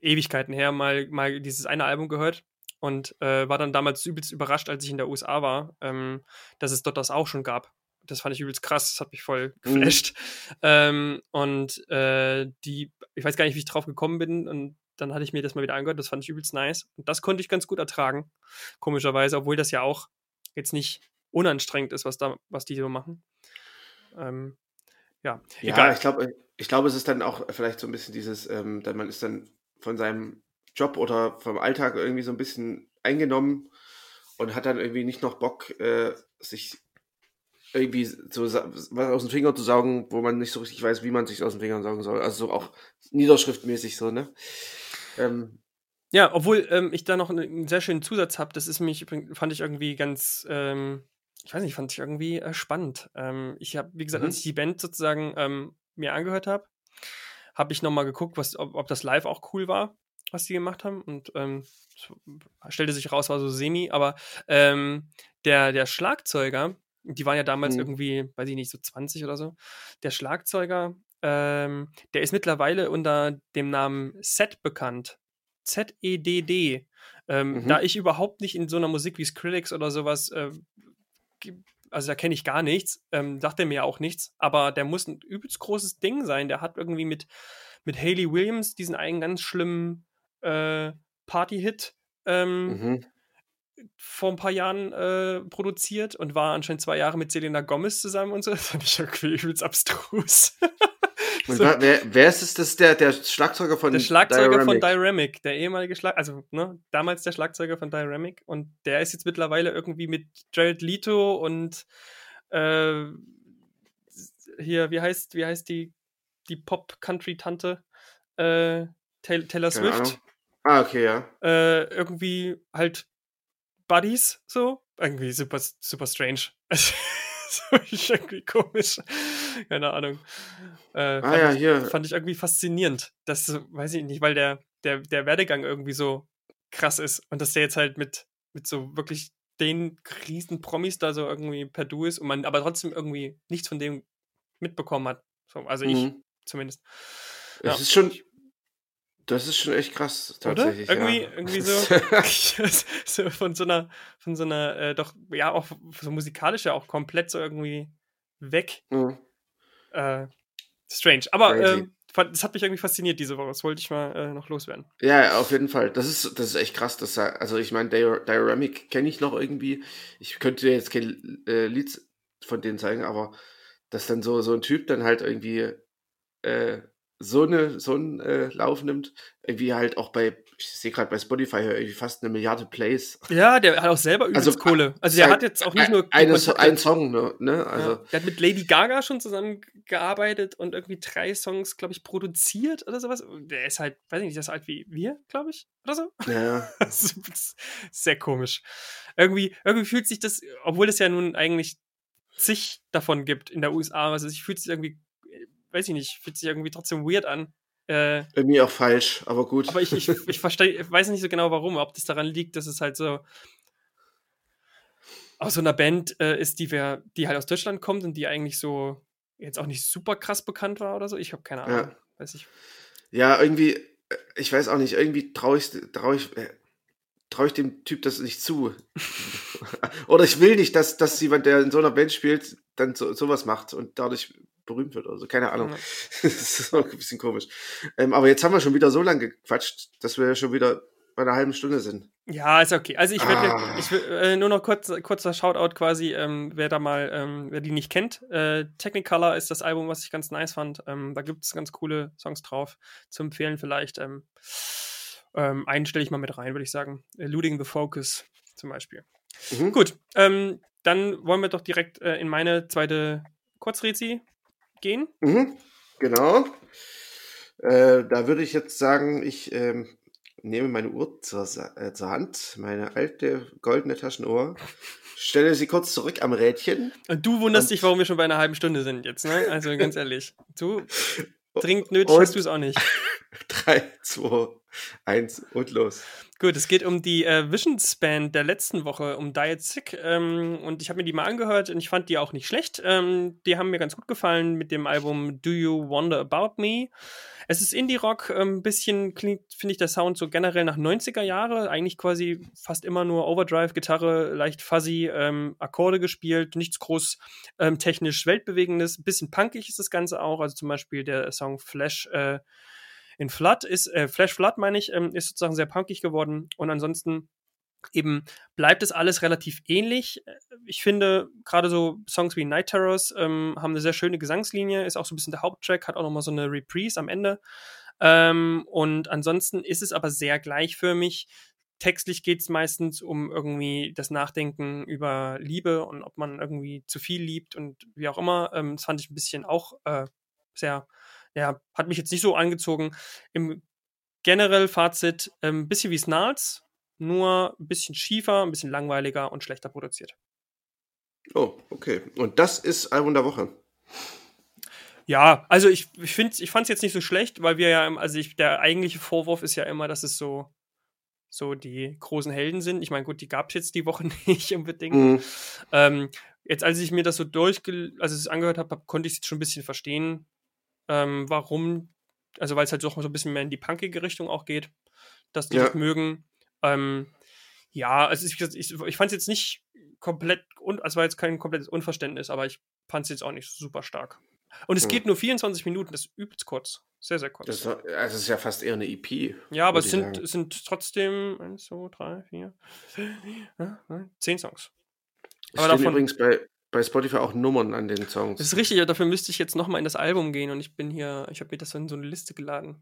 Ewigkeiten her, mal, mal dieses eine Album gehört und äh, war dann damals übelst überrascht, als ich in der USA war, ähm, dass es dort das auch schon gab. Das fand ich übelst krass, das hat mich voll mhm. geflasht. Mhm. Ähm, und äh, die, ich weiß gar nicht, wie ich drauf gekommen bin und dann hatte ich mir das mal wieder angehört, das fand ich übelst nice. Und das konnte ich ganz gut ertragen, komischerweise, obwohl das ja auch jetzt nicht unanstrengend ist, was, da, was die so machen. Ähm, ja, ja, egal. ich glaube, ich glaube, es ist dann auch vielleicht so ein bisschen dieses, ähm, man ist dann von seinem Job oder vom Alltag irgendwie so ein bisschen eingenommen und hat dann irgendwie nicht noch Bock, äh, sich irgendwie so was aus den Fingern zu saugen, wo man nicht so richtig weiß, wie man sich aus den Fingern saugen soll. Also so auch niederschriftmäßig so, ne? Ähm, ja, obwohl ähm, ich da noch einen sehr schönen Zusatz habe, das ist mich, fand ich irgendwie ganz, ähm, ich weiß nicht, fand ich irgendwie äh, spannend. Ähm, ich habe, wie gesagt, mhm. als ich die Band sozusagen ähm, mir angehört habe, habe ich nochmal geguckt, was, ob, ob, das live auch cool war, was die gemacht haben. Und ähm, stellte sich raus, war so semi, aber ähm, der, der Schlagzeuger, Die waren ja damals mhm. irgendwie, weiß ich nicht, so 20 oder so. Der Schlagzeuger, ähm, der ist mittlerweile unter dem Namen Set bekannt. Z-E-D-D. Ähm, mhm. Da ich überhaupt nicht in so einer Musik wie Skrillex oder sowas, äh, also da kenne ich gar nichts, ähm, sagt er mir auch nichts, aber der muss ein übelst großes Ding sein. Der hat irgendwie mit, mit Hayley Williams diesen einen ganz schlimmen äh, Party-Hit ähm, mhm. vor ein paar Jahren äh, produziert und war anscheinend zwei Jahre mit Selena Gomez zusammen und so. Das fand ich irgendwie übelst abstrus. so. wer, wer ist es? Das der, der Schlagzeuger von Der Schlagzeuger Dyramic. von Dyramic, der ehemalige Schlagzeuger, also ne, damals der Schlagzeuger von Dyramic und der ist jetzt mittlerweile irgendwie mit Jared Leto und äh, hier, wie heißt, wie heißt die, die Pop-Country-Tante? Äh, Taylor Swift. Ah, okay, ja. Äh, irgendwie halt Buddies, so. Irgendwie super, super strange. so irgendwie komisch. Keine Ahnung. Äh, ah, ja, ich, hier. Fand ich irgendwie faszinierend. Das weiß ich nicht, weil der, der, der Werdegang irgendwie so krass ist und dass der jetzt halt mit, mit so wirklich den riesen Promis da so irgendwie per Du ist und man aber trotzdem irgendwie nichts von dem mitbekommen hat. So, also ich mhm. zumindest. Es ja. ist schon, das ist schon echt krass, tatsächlich. Oder? Irgendwie, ja. irgendwie so, so, von so einer, von so einer, äh, doch, ja, auch so musikalisch ja auch komplett so irgendwie weg. Mhm. Äh, strange. Aber äh, das hat mich irgendwie fasziniert diese Woche. Das wollte ich mal äh, noch loswerden. Ja, auf jeden Fall. Das ist, das ist echt krass. Dass, also ich meine, Dioramic kenne ich noch irgendwie. Ich könnte dir jetzt kein äh, Lied von denen zeigen, aber dass dann so, so ein Typ dann halt irgendwie äh, so, eine, so einen äh, Lauf nimmt, irgendwie halt auch bei, ich sehe gerade bei Spotify irgendwie fast eine Milliarde Plays. Ja, der hat auch selber übelst also, Kohle. Also der hat jetzt auch nicht nur eine, ein Song, ne? ne? Also, ja, der hat mit Lady Gaga schon zusammengearbeitet und irgendwie drei Songs, glaube ich, produziert oder sowas. Der ist halt, weiß ich nicht, der ist alt wie wir, glaube ich, oder so. Ja. sehr komisch. Irgendwie, irgendwie fühlt sich das, obwohl es ja nun eigentlich zig davon gibt in der USA, also ich fühlt sich irgendwie weiß ich nicht, fühlt sich irgendwie trotzdem weird an. Äh, Irgendwie auch falsch, aber gut. Aber ich, ich, ich verstehe, weiß nicht so genau warum, ob das daran liegt, dass es halt so aus so einer Band äh, ist, die wir, die halt aus Deutschland kommt und die eigentlich so jetzt auch nicht super krass bekannt war oder so. Ich habe keine Ahnung. Ja. Weiß ich. Ja, irgendwie, äh, ich weiß auch nicht, irgendwie traue ich, trau ich, äh, trau ich dem Typ das nicht zu. oder ich will nicht, dass, dass jemand, der in so einer Band spielt, dann so, sowas macht und dadurch berühmt wird oder so. Keine Ahnung. Ja. das ist auch ein bisschen komisch. Ähm, aber jetzt haben wir schon wieder so lange gequatscht, dass wir schon wieder bei einer halben Stunde sind. Ja, ist okay. Also ich werde ah. ich will, äh, nur noch kurz, kurzer Shoutout quasi, ähm, wer da mal, ähm, wer die nicht kennt. Äh, Technicolor ist das Album, was ich ganz nice fand. Ähm, da gibt es ganz coole Songs drauf. Zu empfehlen vielleicht. Ähm, ähm, einen stelle ich mal mit rein, würde ich sagen. Eluding the Focus zum Beispiel. Mhm. Gut, ähm, dann wollen wir doch direkt äh, in meine zweite Kurzrezi gehen? Mhm, genau. Äh, da würde ich jetzt sagen, ich ähm, nehme meine Uhr zur, äh, zur Hand, meine alte goldene Taschenuhr, stelle sie kurz zurück am Rädchen. Und du wunderst und dich, warum wir schon bei einer halben Stunde sind jetzt, ne? Also ganz ehrlich. Du dringend nötig hast du es auch nicht. 3, 2, 1 und los. Gut, es geht um die äh, Visions Band der letzten Woche, um Diet Sick. Ähm, und ich habe mir die mal angehört und ich fand die auch nicht schlecht. Ähm, die haben mir ganz gut gefallen mit dem Album Do You Wonder About Me? Es ist Indie-Rock, ein ähm, bisschen klingt, finde ich, der Sound so generell nach 90er Jahre. Eigentlich quasi fast immer nur Overdrive, Gitarre, leicht fuzzy, ähm, Akkorde gespielt, nichts groß ähm, technisch weltbewegendes. Ein bisschen punkig ist das Ganze auch. Also zum Beispiel der Song Flash. Äh, in Flood ist, äh, Flash Flood meine ich, ähm, ist sozusagen sehr punkig geworden und ansonsten eben bleibt es alles relativ ähnlich. Ich finde, gerade so Songs wie Night Terrors ähm, haben eine sehr schöne Gesangslinie, ist auch so ein bisschen der Haupttrack, hat auch nochmal so eine Reprise am Ende. Ähm, und ansonsten ist es aber sehr gleichförmig. Textlich geht es meistens um irgendwie das Nachdenken über Liebe und ob man irgendwie zu viel liebt und wie auch immer. Ähm, das fand ich ein bisschen auch äh, sehr ja, hat mich jetzt nicht so angezogen. Im generell Fazit, ein ähm, bisschen wie Snarls, nur ein bisschen schiefer, ein bisschen langweiliger und schlechter produziert. Oh, okay. Und das ist Album der Woche. Ja, also ich, ich ich fand es jetzt nicht so schlecht, weil wir ja, also ich, der eigentliche Vorwurf ist ja immer, dass es so so die großen Helden sind. Ich meine, gut, die gab es jetzt die Woche nicht unbedingt. Mhm. Ähm, jetzt, als ich mir das so durchge, also es angehört habe, konnte ich es schon ein bisschen verstehen, ähm, warum, also weil es halt doch so ein bisschen mehr in die punkige Richtung auch geht, dass die ja. das mögen. Ähm, ja, also ich, ich, ich fand es jetzt nicht komplett, un, also war jetzt kein komplettes Unverständnis, aber ich fand es jetzt auch nicht super stark. Und es hm. geht nur 24 Minuten, das ist übelst kurz. Sehr, sehr kurz. Das, also es ist ja fast eher eine EP. Ja, aber es sind, es sind trotzdem 1, 2, 3, 4, 10 Songs. Es aber davon, übrigens bei, bei Spotify auch Nummern an den Songs. Das ist richtig, ja, dafür müsste ich jetzt nochmal in das Album gehen und ich bin hier, ich habe mir das in so eine Liste geladen.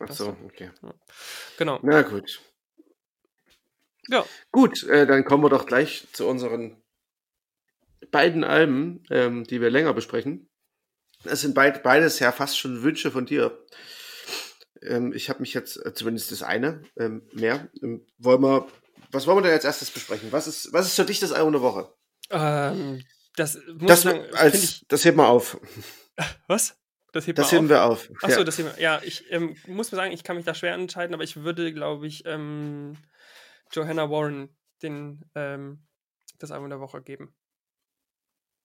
Ach so, okay. Ja. Genau. Na gut. Ja. Gut, äh, dann kommen wir doch gleich zu unseren beiden Alben, ähm, die wir länger besprechen. Es sind beid, beides ja fast schon Wünsche von dir. Ähm, ich habe mich jetzt, äh, zumindest das eine, ähm, mehr. Ähm, wollen wir, was wollen wir denn als erstes besprechen? Was ist, was ist für dich das Album der Woche? Ähm, das das, sagen, als, ich, das heben wir auf. Was? Das, hebt das heben auf? wir auf. Achso, ja. das heben wir. Ja, ich ähm, muss mir sagen, ich kann mich da schwer entscheiden, aber ich würde, glaube ich, ähm, Johanna Warren den, ähm, das Album der Woche geben.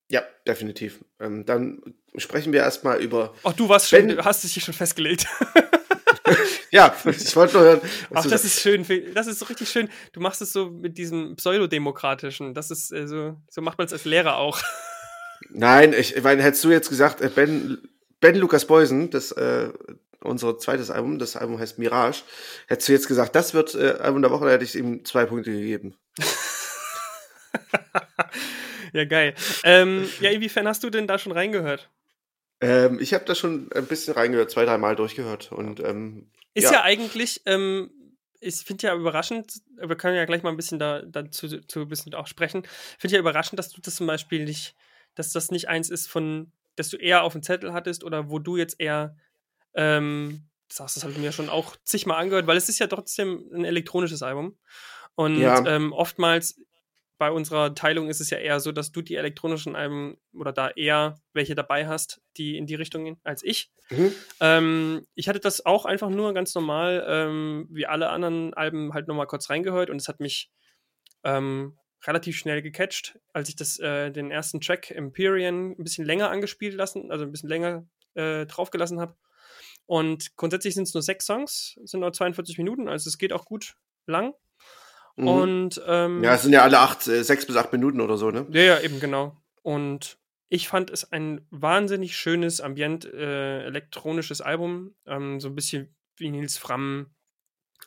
Ja, definitiv. Ähm, dann sprechen wir erstmal über. Ach, du warst ben schon, hast dich hier schon festgelegt. ja, ich wollte nur hören. Ach, das ist schön. Das ist so richtig schön. Du machst es so mit diesem pseudodemokratischen. Das ist äh, so, so macht man es als Lehrer auch. Nein, ich meine, hättest du jetzt gesagt, äh, Ben, ben Lukas Beusen, das äh, unser zweites Album, das Album heißt Mirage, hättest du jetzt gesagt, das wird äh, Album der Woche, da hätte ich ihm zwei Punkte gegeben. Ja, geil. Ähm, ja, inwiefern hast du denn da schon reingehört? Ähm, ich habe da schon ein bisschen reingehört, zwei, dreimal durchgehört. Und, ähm, ist ja, ja eigentlich, ähm, ich finde ja überraschend, wir können ja gleich mal ein bisschen da, dazu zu ein bisschen auch sprechen. Finde ja überraschend, dass du das zum Beispiel nicht, dass das nicht eins ist von, dass du eher auf dem Zettel hattest oder wo du jetzt eher ähm, sagst, das habe ich mir schon auch zigmal angehört, weil es ist ja trotzdem ein elektronisches Album. Und ja. ähm, oftmals bei unserer Teilung ist es ja eher so, dass du die elektronischen Alben oder da eher welche dabei hast, die in die Richtung gehen, als ich. Mhm. Ähm, ich hatte das auch einfach nur ganz normal, ähm, wie alle anderen Alben, halt nochmal kurz reingehört und es hat mich ähm, relativ schnell gecatcht, als ich das, äh, den ersten Track Empyrean ein bisschen länger angespielt lassen, also ein bisschen länger äh, draufgelassen habe. Und grundsätzlich sind es nur sechs Songs, sind nur 42 Minuten, also es geht auch gut lang. Mhm. Und ähm, ja, es sind ja alle acht, äh, sechs bis acht Minuten oder so, ne? Ja, ja, eben genau. Und ich fand es ein wahnsinnig schönes, ambient äh, elektronisches Album, ähm, so ein bisschen wie Nils Fram.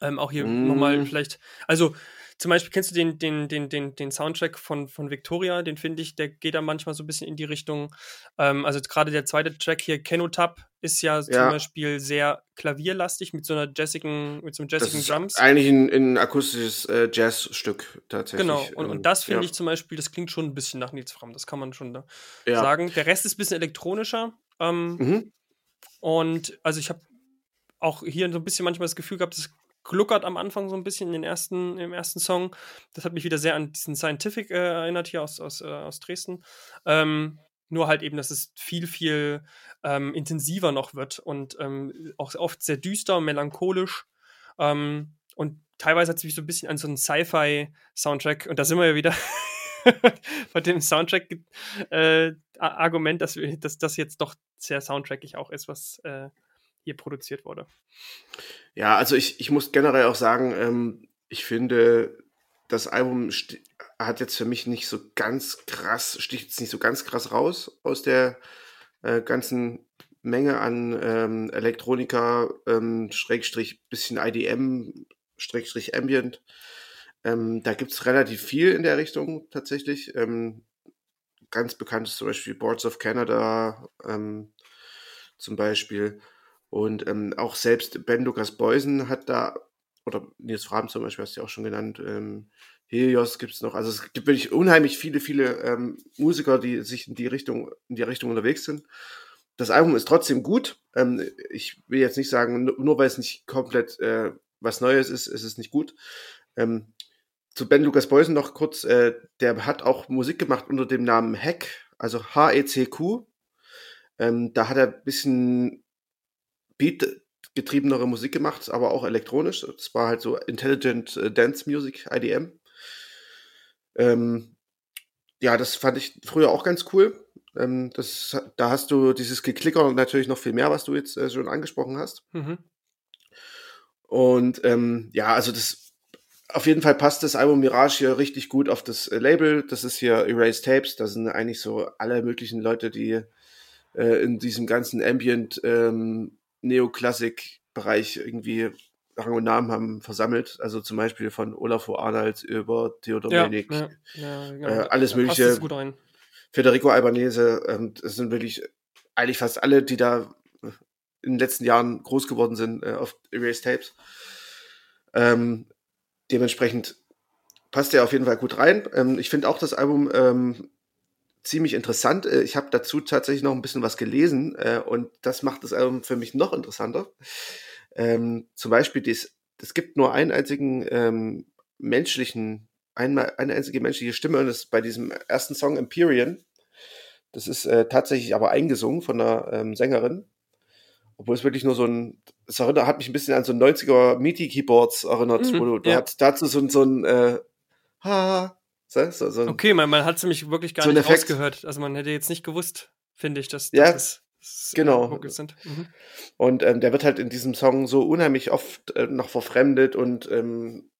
Ähm, auch hier mm. nochmal vielleicht, also zum Beispiel kennst du den, den, den, den, den Soundtrack von, von Victoria, den finde ich, der geht da manchmal so ein bisschen in die Richtung. Ähm, also gerade der zweite Track hier, Kenotap, ist ja, ja, zum Beispiel sehr klavierlastig mit so einer jazzigen, mit so einem jazzigen das Drums. Eigentlich ein, ein akustisches äh, Jazzstück tatsächlich. Genau, und, und das finde ja. ich zum Beispiel, das klingt schon ein bisschen nach Nils Fram, das kann man schon da ja. sagen. Der Rest ist ein bisschen elektronischer. Ähm, mhm. Und also ich habe auch hier so ein bisschen manchmal das Gefühl gehabt, das gluckert am Anfang so ein bisschen in den ersten, im ersten Song. Das hat mich wieder sehr an diesen Scientific äh, erinnert hier aus, aus, äh, aus Dresden. Ähm, nur halt eben, dass es viel, viel ähm, intensiver noch wird und ähm, auch oft sehr düster, melancholisch. Ähm, und teilweise hat es mich so ein bisschen an so einen Sci-Fi-Soundtrack, und da sind wir ja wieder bei dem Soundtrack-Argument, äh, dass, dass das jetzt doch sehr soundtrackig auch ist, was äh, hier produziert wurde. Ja, also ich, ich muss generell auch sagen, ähm, ich finde, das Album hat jetzt für mich nicht so ganz krass, sticht jetzt nicht so ganz krass raus aus der äh, ganzen Menge an ähm, Elektronika, ähm, Schrägstrich, bisschen IDM, Schrägstrich Ambient. Ähm, da gibt es relativ viel in der Richtung tatsächlich. Ähm, ganz bekannt ist zum Beispiel Boards of Canada ähm, zum Beispiel. Und ähm, auch selbst Ben Lukas Beusen hat da, oder Nils Fraben zum Beispiel hast du ja auch schon genannt, ähm, Helios gibt es noch. Also es gibt wirklich unheimlich viele, viele ähm, Musiker, die sich in die Richtung, in die Richtung unterwegs sind. Das Album ist trotzdem gut. Ähm, ich will jetzt nicht sagen, nur, weil es nicht komplett äh, was Neues ist, ist es nicht gut. Ähm, zu Ben Lukas Beusen noch kurz, äh, der hat auch Musik gemacht unter dem Namen Heck, also H-E-C-Q. Ähm, da hat er ein bisschen Beat getriebenere Musik gemacht, aber auch elektronisch. Es war halt so Intelligent äh, Dance Music, IDM. Ähm, ja, das fand ich früher auch ganz cool. Ähm, das, da hast du dieses Geklicker und natürlich noch viel mehr, was du jetzt äh, schon angesprochen hast. Mhm. Und ähm, ja, also das auf jeden Fall passt das Album Mirage hier richtig gut auf das äh, Label. Das ist hier Erase Tapes. Da sind eigentlich so alle möglichen Leute, die äh, in diesem ganzen Ambient ähm, Neoklassik-Bereich irgendwie Rang und Namen haben versammelt. Also zum Beispiel von Olafur Arnold über Theodor ja, Melnik, ja, ja, genau. äh, alles mögliche. Federico Albanese, ähm, das sind wirklich eigentlich fast alle, die da in den letzten Jahren groß geworden sind äh, auf Erase Tapes. Ähm, dementsprechend passt er auf jeden Fall gut rein. Ähm, ich finde auch das Album ähm, ziemlich interessant. Äh, ich habe dazu tatsächlich noch ein bisschen was gelesen äh, und das macht das Album für mich noch interessanter. Ähm, zum Beispiel, es gibt nur einen einzigen ähm, menschlichen, einmal, eine einzige menschliche Stimme und das ist bei diesem ersten Song Empyrean. Das ist äh, tatsächlich aber eingesungen von einer ähm, Sängerin. Obwohl es wirklich nur so ein, es erinnert, hat mich ein bisschen an so 90er MIDI-Keyboards erinnert, mhm, wo du, ja. hat dazu so, so ein, äh, ha, so, so Okay, man, man hat es nämlich wirklich gar so nicht rausgehört. Also man hätte jetzt nicht gewusst, finde ich, dass, ja, dass es genau. sind. Mhm. Und ähm, der wird halt in diesem Song so unheimlich oft äh, noch verfremdet und ähm,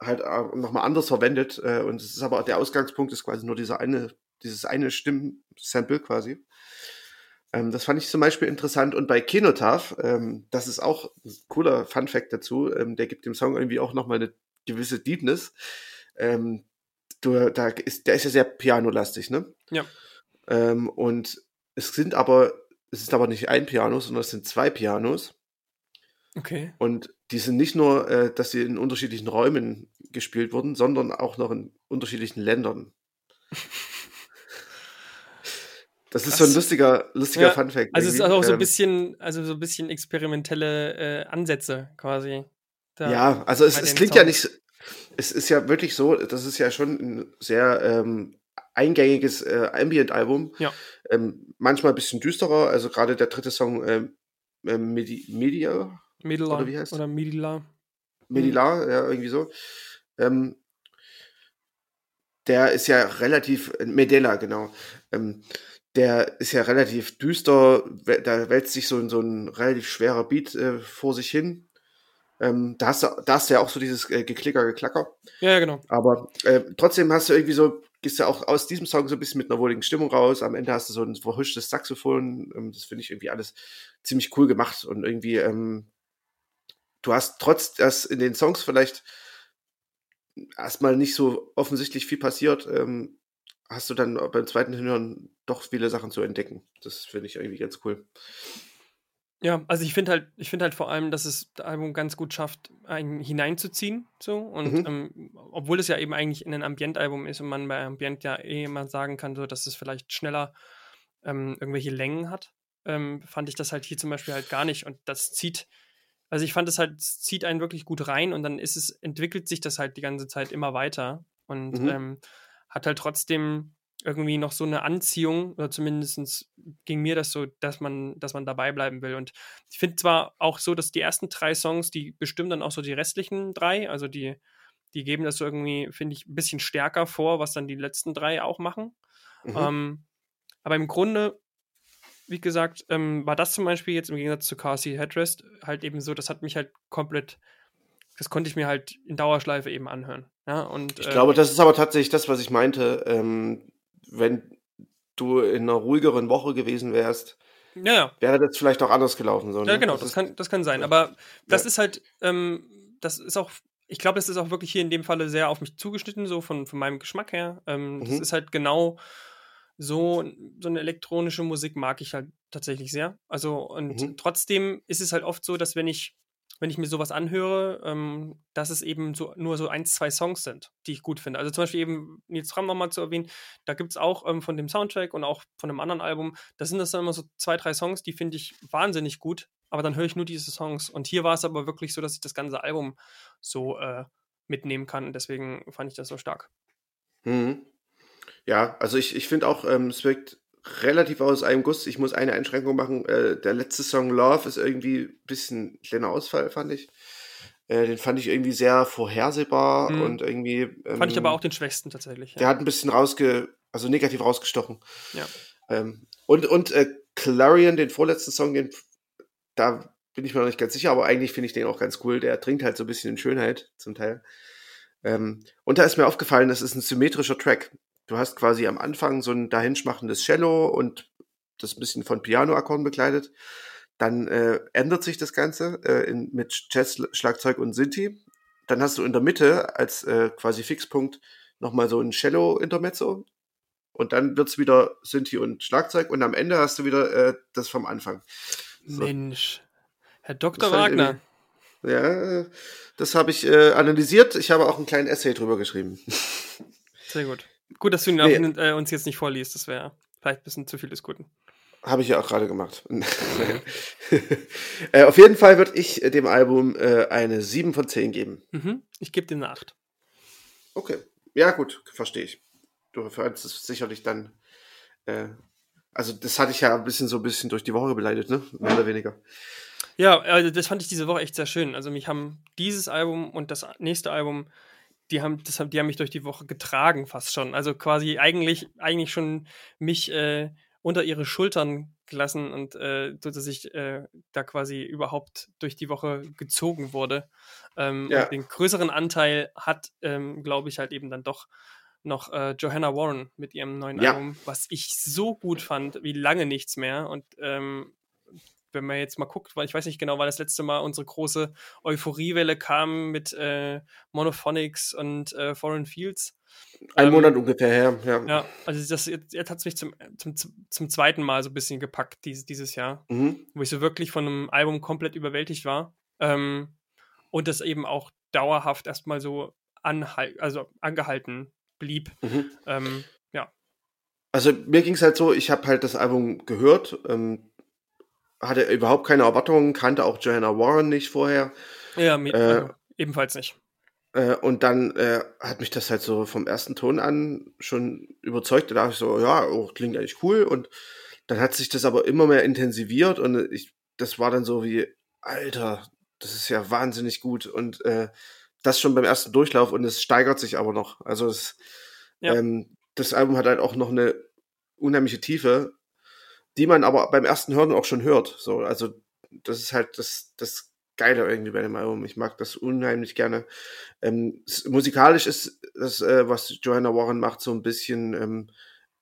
halt äh, nochmal anders verwendet. Äh, und es ist aber der Ausgangspunkt ist quasi nur dieser eine, dieses eine Stimmsample quasi. Ähm, das fand ich zum Beispiel interessant. Und bei Kenotaph, ähm, das ist auch ein cooler Fun-Fact dazu, ähm, der gibt dem Song irgendwie auch nochmal eine gewisse Deepness. Ähm, du, da ist, der ist ja sehr pianolastig, ne? Ja. Ähm, und es sind aber, es ist aber nicht ein Piano, sondern es sind zwei Pianos. Okay. Und die sind nicht nur, äh, dass sie in unterschiedlichen Räumen gespielt wurden, sondern auch noch in unterschiedlichen Ländern. Das ist so ein lustiger, lustiger ja, Funfact. Also es ist auch so ein ähm, bisschen, also so ein bisschen experimentelle äh, Ansätze quasi. ja, also es, es klingt Songs. ja nicht, es ist ja wirklich so, das ist ja schon ein sehr ähm, eingängiges äh, Ambient-Album. Ja. Ähm, manchmal ein bisschen düsterer, also gerade der dritte Song äh, Medi Media. Medila. Oder wie heißt Oder Medila. Medila, ja, irgendwie so. Ähm, der ist ja relativ, äh, Medela, genau. Ähm, der ist ja relativ düster, da wälzt sich so, so ein relativ schwerer Beat äh, vor sich hin. Ähm, da, hast du, da hast du ja auch so dieses äh, Geklicker, Geklacker. Ja, ja genau. Aber äh, trotzdem hast du irgendwie so, gehst du auch aus diesem Song so ein bisschen mit einer wohligen Stimmung raus. Am Ende hast du so ein verhuschtes Saxophon. Ähm, das finde ich irgendwie alles ziemlich cool gemacht. Und irgendwie, ähm, du hast trotz, dass in den Songs vielleicht erstmal nicht so offensichtlich viel passiert, ähm, hast du dann beim zweiten Hinhören doch viele Sachen zu entdecken. Das finde ich irgendwie ganz cool. Ja, also ich finde halt, ich finde halt vor allem, dass es das Album ganz gut schafft, einen hineinzuziehen. So. Und mhm. ähm, obwohl es ja eben eigentlich in ein Ambient-Album ist und man bei Ambient ja eh immer sagen kann, so, dass es vielleicht schneller ähm, irgendwelche Längen hat, ähm, fand ich das halt hier zum Beispiel halt gar nicht. Und das zieht, also ich fand es halt, zieht einen wirklich gut rein und dann ist es, entwickelt sich das halt die ganze Zeit immer weiter. Und mhm. Ähm, hat halt trotzdem irgendwie noch so eine Anziehung, oder zumindest ging mir das so, dass man, dass man dabei bleiben will. Und ich finde zwar auch so, dass die ersten drei Songs, die bestimmen dann auch so die restlichen drei, also die, die geben das so irgendwie, finde ich, ein bisschen stärker vor, was dann die letzten drei auch machen. Mhm. Ähm, aber im Grunde, wie gesagt, ähm, war das zum Beispiel jetzt im Gegensatz zu Carsey Headrest halt eben so, das hat mich halt komplett das konnte ich mir halt in Dauerschleife eben anhören. Ja, und, ich glaube, das ist aber tatsächlich das, was ich meinte. Ähm, wenn du in einer ruhigeren Woche gewesen wärst, ja, ja. wäre das vielleicht auch anders gelaufen. So, ne? Ja, genau, das, das, kann, das kann sein. Aber das ja. ist halt, ähm, das ist auch, ich glaube, das ist auch wirklich hier in dem Falle sehr auf mich zugeschnitten, so von, von meinem Geschmack her. Ähm, mhm. Das ist halt genau so, so eine elektronische Musik mag ich halt tatsächlich sehr. Also, und mhm. trotzdem ist es halt oft so, dass wenn ich wenn ich mir sowas anhöre, ähm, dass es eben so, nur so ein, zwei Songs sind, die ich gut finde. Also zum Beispiel eben Nils Fram nochmal zu erwähnen, da gibt es auch ähm, von dem Soundtrack und auch von einem anderen Album, da sind das dann immer so zwei, drei Songs, die finde ich wahnsinnig gut, aber dann höre ich nur diese Songs. Und hier war es aber wirklich so, dass ich das ganze Album so äh, mitnehmen kann und deswegen fand ich das so stark. Mhm. Ja, also ich, ich finde auch, ähm, es wirkt relativ aus einem Guss. Ich muss eine Einschränkung machen. Äh, der letzte Song Love ist irgendwie ein bisschen kleiner Ausfall, fand ich. Äh, den fand ich irgendwie sehr vorhersehbar mhm. und irgendwie. Ähm, fand ich aber auch den schwächsten tatsächlich. Ja. Der hat ein bisschen rausge, also negativ rausgestochen. Ja. Ähm, und und äh, Clarion, den vorletzten Song, den, da bin ich mir noch nicht ganz sicher, aber eigentlich finde ich den auch ganz cool. Der trinkt halt so ein bisschen in Schönheit zum Teil. Ähm, und da ist mir aufgefallen, das ist ein symmetrischer Track. Du hast quasi am Anfang so ein dahinschmachendes Cello und das ein bisschen von Pianoakkorden begleitet. Dann äh, ändert sich das Ganze äh, in, mit Jazz, Schlagzeug und Sinti. Dann hast du in der Mitte als äh, quasi Fixpunkt nochmal so ein Cello-Intermezzo. Und dann wird's wieder Sinti und Schlagzeug. Und am Ende hast du wieder äh, das vom Anfang. So. Mensch. Herr Dr. Wagner. Ja, das habe ich äh, analysiert. Ich habe auch einen kleinen Essay drüber geschrieben. Sehr gut. Gut, dass du ihn nee. auch, äh, uns jetzt nicht vorliest. Das wäre vielleicht ein bisschen zu viel des Guten. Habe ich ja auch gerade gemacht. äh, auf jeden Fall würde ich dem Album äh, eine 7 von 10 geben. Mhm. Ich gebe dem eine 8. Okay. Ja, gut, verstehe ich. Du fandest es sicherlich dann. Äh, also, das hatte ich ja ein bisschen so ein bisschen durch die Woche beleidigt, ne? Mehr oder weniger. Ja, also das fand ich diese Woche echt sehr schön. Also, mich haben dieses Album und das nächste Album die haben, das haben, die haben mich durch die Woche getragen fast schon. Also quasi eigentlich, eigentlich schon mich äh, unter ihre Schultern gelassen und äh, so dass ich äh, da quasi überhaupt durch die Woche gezogen wurde. Ähm, ja. den größeren Anteil hat, ähm, glaube ich, halt eben dann doch noch äh, Johanna Warren mit ihrem neuen ja. Album, was ich so gut fand, wie lange nichts mehr. Und ähm, wenn man jetzt mal guckt, weil ich weiß nicht genau, weil das letzte Mal unsere große Euphoriewelle kam mit äh, Monophonics und äh, Foreign Fields. Ein ähm, Monat ungefähr her, ja. Ja, also das, jetzt, jetzt hat es mich zum, zum, zum zweiten Mal so ein bisschen gepackt dieses, dieses Jahr, mhm. wo ich so wirklich von einem Album komplett überwältigt war. Ähm, und das eben auch dauerhaft erstmal so anhal also angehalten blieb. Mhm. Ähm, ja. Also mir ging es halt so, ich habe halt das Album gehört, ähm, hatte überhaupt keine Erwartungen, kannte auch Joanna Warren nicht vorher. Ja, äh, also ebenfalls nicht. Äh, und dann äh, hat mich das halt so vom ersten Ton an schon überzeugt. Da dachte ich so, ja, oh, klingt eigentlich cool. Und dann hat sich das aber immer mehr intensiviert und ich, das war dann so wie, Alter, das ist ja wahnsinnig gut. Und äh, das schon beim ersten Durchlauf und es steigert sich aber noch. Also es, ja. ähm, das Album hat halt auch noch eine unheimliche Tiefe die man aber beim ersten Hören auch schon hört. So, also das ist halt das, das Geile irgendwie bei dem Album. Ich mag das unheimlich gerne. Ähm, musikalisch ist das, äh, was Joanna Warren macht, so ein bisschen. Ähm,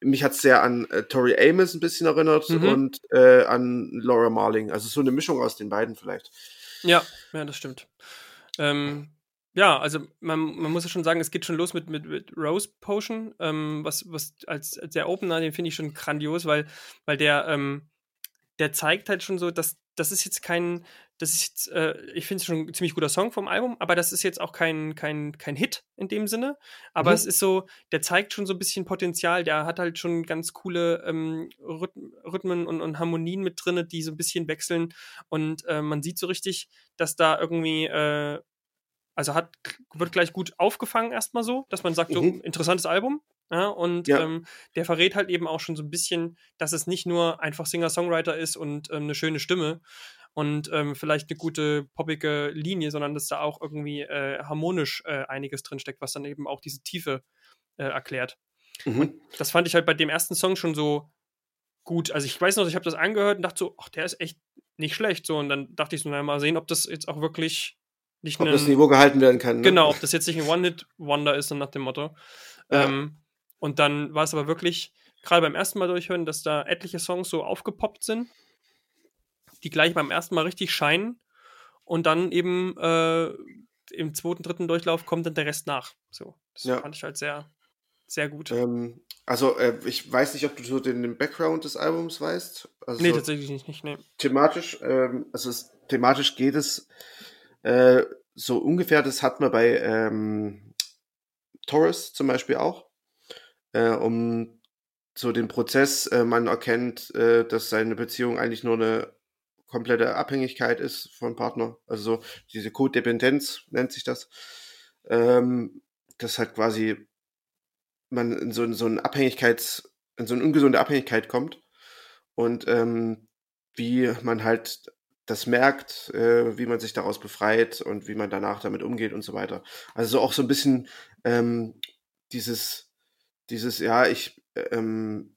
mich hat es sehr an äh, Tori Amos ein bisschen erinnert mhm. und äh, an Laura Marling. Also so eine Mischung aus den beiden vielleicht. Ja, ja, das stimmt. Ähm, ja, also man, man muss ja schon sagen, es geht schon los mit, mit, mit Rose Potion, ähm, was, was als, als der Opener, den finde ich schon grandios, weil, weil der, ähm, der zeigt halt schon so, dass das ist jetzt kein, das ist jetzt, äh, ich finde es schon ein ziemlich guter Song vom Album, aber das ist jetzt auch kein, kein, kein Hit in dem Sinne. Aber mhm. es ist so, der zeigt schon so ein bisschen Potenzial, der hat halt schon ganz coole ähm, Rhythmen und, und Harmonien mit drin, die so ein bisschen wechseln. Und äh, man sieht so richtig, dass da irgendwie äh, also hat, wird gleich gut aufgefangen erstmal so, dass man sagt, so, mhm. interessantes Album. Ja, und ja. Ähm, der verrät halt eben auch schon so ein bisschen, dass es nicht nur einfach Singer-Songwriter ist und ähm, eine schöne Stimme und ähm, vielleicht eine gute poppige Linie, sondern dass da auch irgendwie äh, harmonisch äh, einiges drinsteckt, was dann eben auch diese Tiefe äh, erklärt. Mhm. Und das fand ich halt bei dem ersten Song schon so gut. Also ich weiß noch, ich habe das angehört und dachte so, ach, der ist echt nicht schlecht. So, und dann dachte ich so, na, mal sehen, ob das jetzt auch wirklich nicht ob einen, das Niveau gehalten werden kann. Ne? Genau, ob das jetzt nicht ein One-Hit-Wonder ist, nach dem Motto. Ja. Ähm, und dann war es aber wirklich, gerade beim ersten Mal durchhören, dass da etliche Songs so aufgepoppt sind, die gleich beim ersten Mal richtig scheinen. Und dann eben äh, im zweiten, dritten Durchlauf kommt dann der Rest nach. So, das ja. fand ich halt sehr, sehr gut. Ähm, also, äh, ich weiß nicht, ob du so den, den Background des Albums weißt. Also nee, tatsächlich nicht. nicht nee. Thematisch, ähm, also es, thematisch geht es äh, so ungefähr, das hat man bei ähm, Torres zum Beispiel auch, äh, um so den Prozess, äh, man erkennt, äh, dass seine Beziehung eigentlich nur eine komplette Abhängigkeit ist vom Partner. Also so diese Codependenz nennt sich das. Ähm, das hat quasi man in so, so einen Abhängigkeitszustand in so eine ungesunde Abhängigkeit kommt und ähm, wie man halt das merkt, äh, wie man sich daraus befreit und wie man danach damit umgeht und so weiter. Also auch so ein bisschen ähm, dieses, dieses, ja, ich ähm,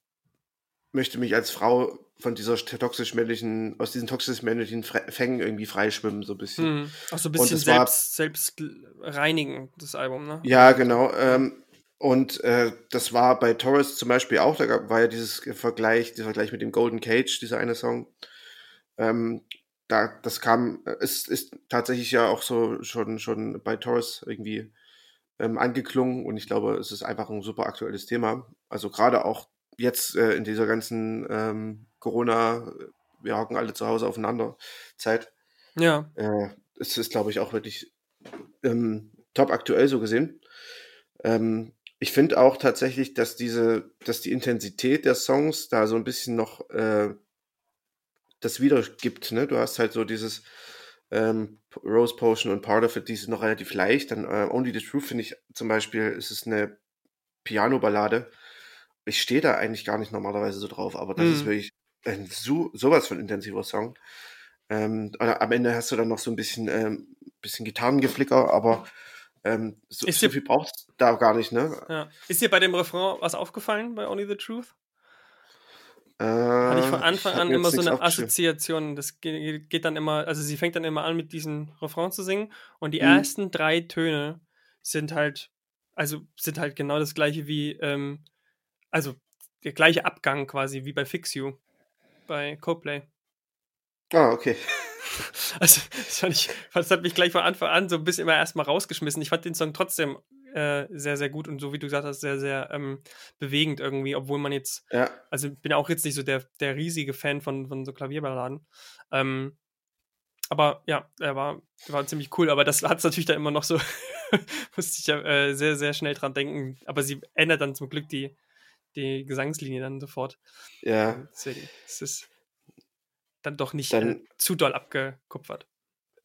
möchte mich als Frau von dieser toxisch-männlichen, aus diesen toxisch-männlichen Fängen irgendwie freischwimmen, so ein bisschen. Hm. Auch so ein bisschen selbst, war, selbst reinigen, das Album, ne? Ja, genau. Ähm, und äh, das war bei Torres zum Beispiel auch, da war ja dieses Vergleich, dieser Vergleich mit dem Golden Cage, dieser eine Song. Ähm, da, das kam, ist, ist tatsächlich ja auch so schon, schon bei Torres irgendwie ähm, angeklungen und ich glaube, es ist einfach ein super aktuelles Thema. Also gerade auch jetzt äh, in dieser ganzen ähm, Corona, wir hocken alle zu Hause aufeinander Zeit. Ja. Äh, es ist, glaube ich, auch wirklich ähm, top aktuell so gesehen. Ähm, ich finde auch tatsächlich, dass diese, dass die Intensität der Songs da so ein bisschen noch äh, das wiedergibt. Ne? Du hast halt so dieses ähm, Rose Potion und Part of It, die sind noch relativ leicht. Dann äh, Only the Truth finde ich zum Beispiel, ist es eine Piano-Ballade. Ich stehe da eigentlich gar nicht normalerweise so drauf, aber das mhm. ist wirklich ein so, sowas von intensiver Song. Ähm, am Ende hast du dann noch so ein bisschen, ähm, bisschen Gitarrengeflicker, aber ähm, so, so viel braucht es da gar nicht, ne? Ja. Ist dir bei dem Refrain was aufgefallen bei Only the Truth? Äh, Hatte ich von Anfang ich an immer so eine Assoziation. Das geht, geht, dann immer, also sie fängt dann immer an, mit diesem Refrain zu singen und die mhm. ersten drei Töne sind halt, also sind halt genau das gleiche wie, ähm, also der gleiche Abgang quasi wie bei Fix You bei Coplay. Ah, okay. Also, das, fand ich, das hat mich gleich von Anfang an so ein bisschen immer erstmal rausgeschmissen. Ich fand den Song trotzdem äh, sehr, sehr gut und so wie du gesagt hast, sehr, sehr ähm, bewegend irgendwie, obwohl man jetzt, ja. also bin auch jetzt nicht so der, der riesige Fan von, von so Klavierballaden. Ähm, aber ja, er war, war ziemlich cool, aber das hat es natürlich dann immer noch so, musste ich ja äh, sehr, sehr schnell dran denken. Aber sie ändert dann zum Glück die, die Gesangslinie dann sofort. Ja. Deswegen, es ist dann doch nicht dann, äh, zu doll abgekupfert.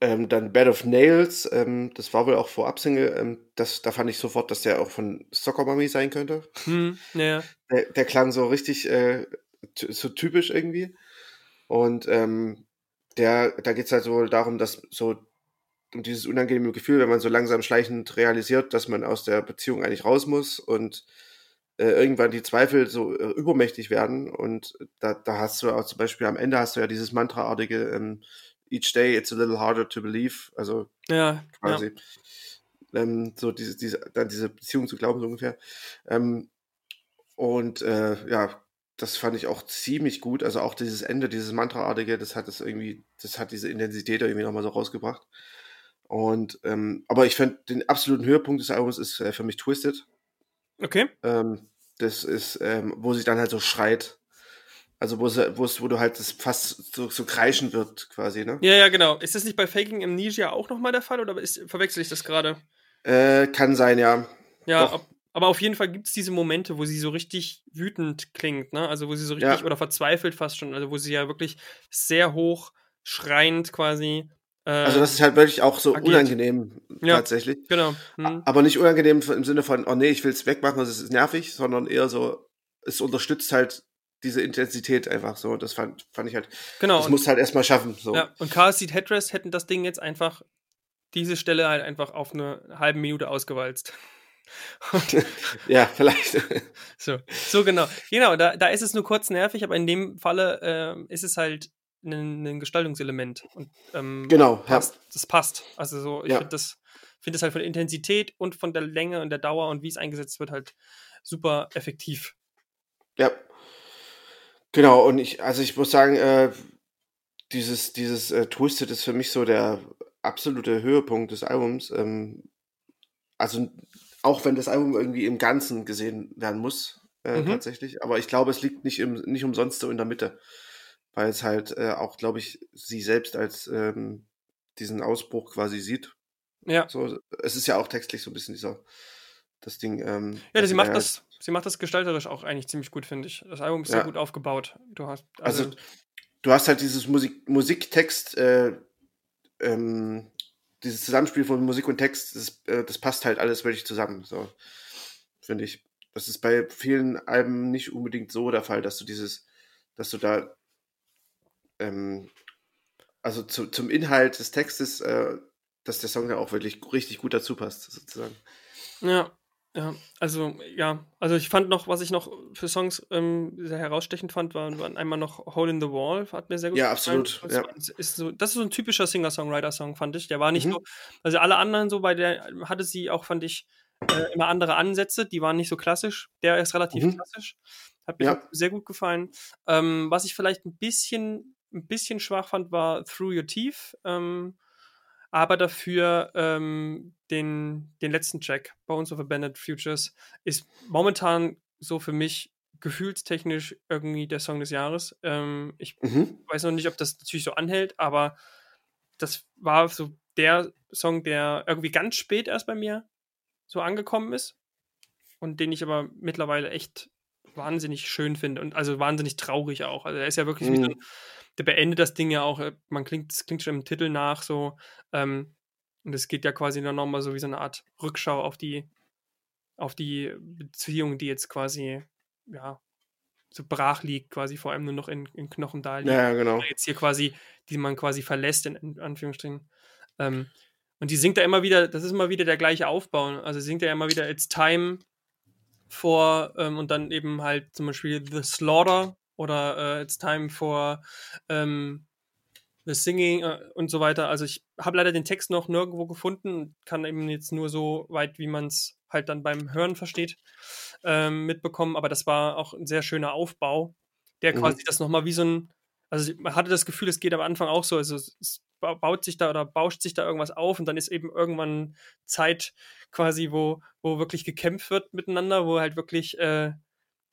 Ähm, dann Bed of Nails, ähm, das war wohl auch vorab Single. Ähm, das, da fand ich sofort, dass der auch von Soccer Mommy sein könnte. Hm, ja. Der, der, klang so richtig äh, so typisch irgendwie. Und ähm, der, da geht es halt so darum, dass so um dieses unangenehme Gefühl, wenn man so langsam schleichend realisiert, dass man aus der Beziehung eigentlich raus muss und äh, irgendwann die Zweifel so äh, übermächtig werden. Und da, da hast du auch zum Beispiel am Ende hast du ja dieses Mantraartige ähm, Each day it's a little harder to believe. Also ja, quasi. Ja. Ähm, so diese, diese, dann diese Beziehung zu glauben, so ungefähr. Ähm, und äh, ja, das fand ich auch ziemlich gut. Also auch dieses Ende, dieses Mantraartige, das hat es irgendwie, das hat diese Intensität irgendwie nochmal so rausgebracht. Und ähm, aber ich finde, den absoluten Höhepunkt des Albums ist äh, für mich Twisted. Okay. Ähm, das ist, ähm, wo sie dann halt so schreit. Also wo, sie, wo, wo du halt das fast so, so kreischen wird, quasi, ne? Ja, ja, genau. Ist das nicht bei Faking Amnesia auch nochmal der Fall oder ist, verwechsel ich das gerade? Äh, kann sein, ja. Ja, ob, aber auf jeden Fall gibt es diese Momente, wo sie so richtig wütend klingt, ne? Also wo sie so richtig ja. oder verzweifelt fast schon, also wo sie ja wirklich sehr hoch schreiend quasi äh, also das ist halt wirklich auch so agiert. unangenehm ja, tatsächlich. Genau. Hm. Aber nicht unangenehm im Sinne von, oh nee, ich will es wegmachen, das ist nervig, sondern eher so, es unterstützt halt diese Intensität einfach so. Das fand, fand ich halt. Genau. Das muss halt erstmal schaffen. So. Ja, und Car Seat Headrest hätten das Ding jetzt einfach, diese Stelle halt einfach auf eine halbe Minute ausgewalzt. ja, vielleicht. so, so genau. Genau, da, da ist es nur kurz nervig, aber in dem Falle äh, ist es halt ein, ein Gestaltungselement. Und, ähm, genau, passt, ja. das passt. Also so, ich ja. finde das, find das halt von der Intensität und von der Länge und der Dauer und wie es eingesetzt wird, halt super effektiv. Ja. Genau, und ich, also ich muss sagen, äh, dieses, dieses äh, Twisted ist für mich so der absolute Höhepunkt des Albums. Ähm, also auch wenn das Album irgendwie im Ganzen gesehen werden muss, äh, mhm. tatsächlich. Aber ich glaube, es liegt nicht, im, nicht umsonst so in der Mitte weil es halt äh, auch, glaube ich, sie selbst als ähm, diesen Ausbruch quasi sieht. Ja. So, es ist ja auch textlich so ein bisschen dieser, das Ding. Ähm, ja, sie macht das, sie macht das gestalterisch auch eigentlich ziemlich gut, finde ich. Das Album ist ja. sehr gut aufgebaut. Du hast, also, also du hast halt dieses Musik, Musiktext, äh, ähm, dieses Zusammenspiel von Musik und Text, das, äh, das passt halt alles wirklich zusammen, so finde ich. das ist bei vielen Alben nicht unbedingt so der Fall, dass du dieses, dass du da, ähm, also zu, zum Inhalt des Textes, äh, dass der Song ja auch wirklich richtig gut dazu passt, sozusagen. Ja, ja, also ja, also ich fand noch, was ich noch für Songs ähm, sehr herausstechend fand, waren, waren einmal noch Hole in the Wall, hat mir sehr gut Ja, absolut. Das, ja. Ist so, das ist so ein typischer Singer-Songwriter-Song, fand ich. Der war nicht mhm. so, also alle anderen so, bei der hatte sie auch, fand ich, äh, immer andere Ansätze, die waren nicht so klassisch. Der ist relativ mhm. klassisch. Hat mir ja. sehr gut gefallen. Ähm, was ich vielleicht ein bisschen, ein bisschen schwach fand, war Through Your Teeth. Ähm, aber dafür ähm, den, den letzten Track, Bones of Abandoned Futures, ist momentan so für mich gefühlstechnisch irgendwie der Song des Jahres. Ähm, ich mhm. weiß noch nicht, ob das natürlich so anhält, aber das war so der Song, der irgendwie ganz spät erst bei mir so angekommen ist und den ich aber mittlerweile echt wahnsinnig schön finde und also wahnsinnig traurig auch. Also er ist ja wirklich mhm. wie so ein der beendet das Ding ja auch, äh, man klingt, das klingt schon im Titel nach so, ähm, und es geht ja quasi dann nochmal so wie so eine Art Rückschau auf die, auf die Beziehung, die jetzt quasi, ja, so brach liegt, quasi vor allem nur noch in, in Knochen da liegt. Ja, genau. Jetzt hier quasi, die man quasi verlässt, in, in Anführungsstrichen. Ähm, und die singt da immer wieder, das ist immer wieder der gleiche Aufbau. Also singt er ja immer wieder It's Time vor ähm, und dann eben halt zum Beispiel The Slaughter oder äh, It's Time for ähm, the Singing äh, und so weiter. Also ich habe leider den Text noch nirgendwo gefunden und kann eben jetzt nur so weit, wie man es halt dann beim Hören versteht, ähm, mitbekommen. Aber das war auch ein sehr schöner Aufbau, der mhm. quasi das nochmal wie so ein, also man hatte das Gefühl, es geht am Anfang auch so, also es baut sich da oder bauscht sich da irgendwas auf und dann ist eben irgendwann Zeit quasi, wo, wo wirklich gekämpft wird miteinander, wo halt wirklich äh,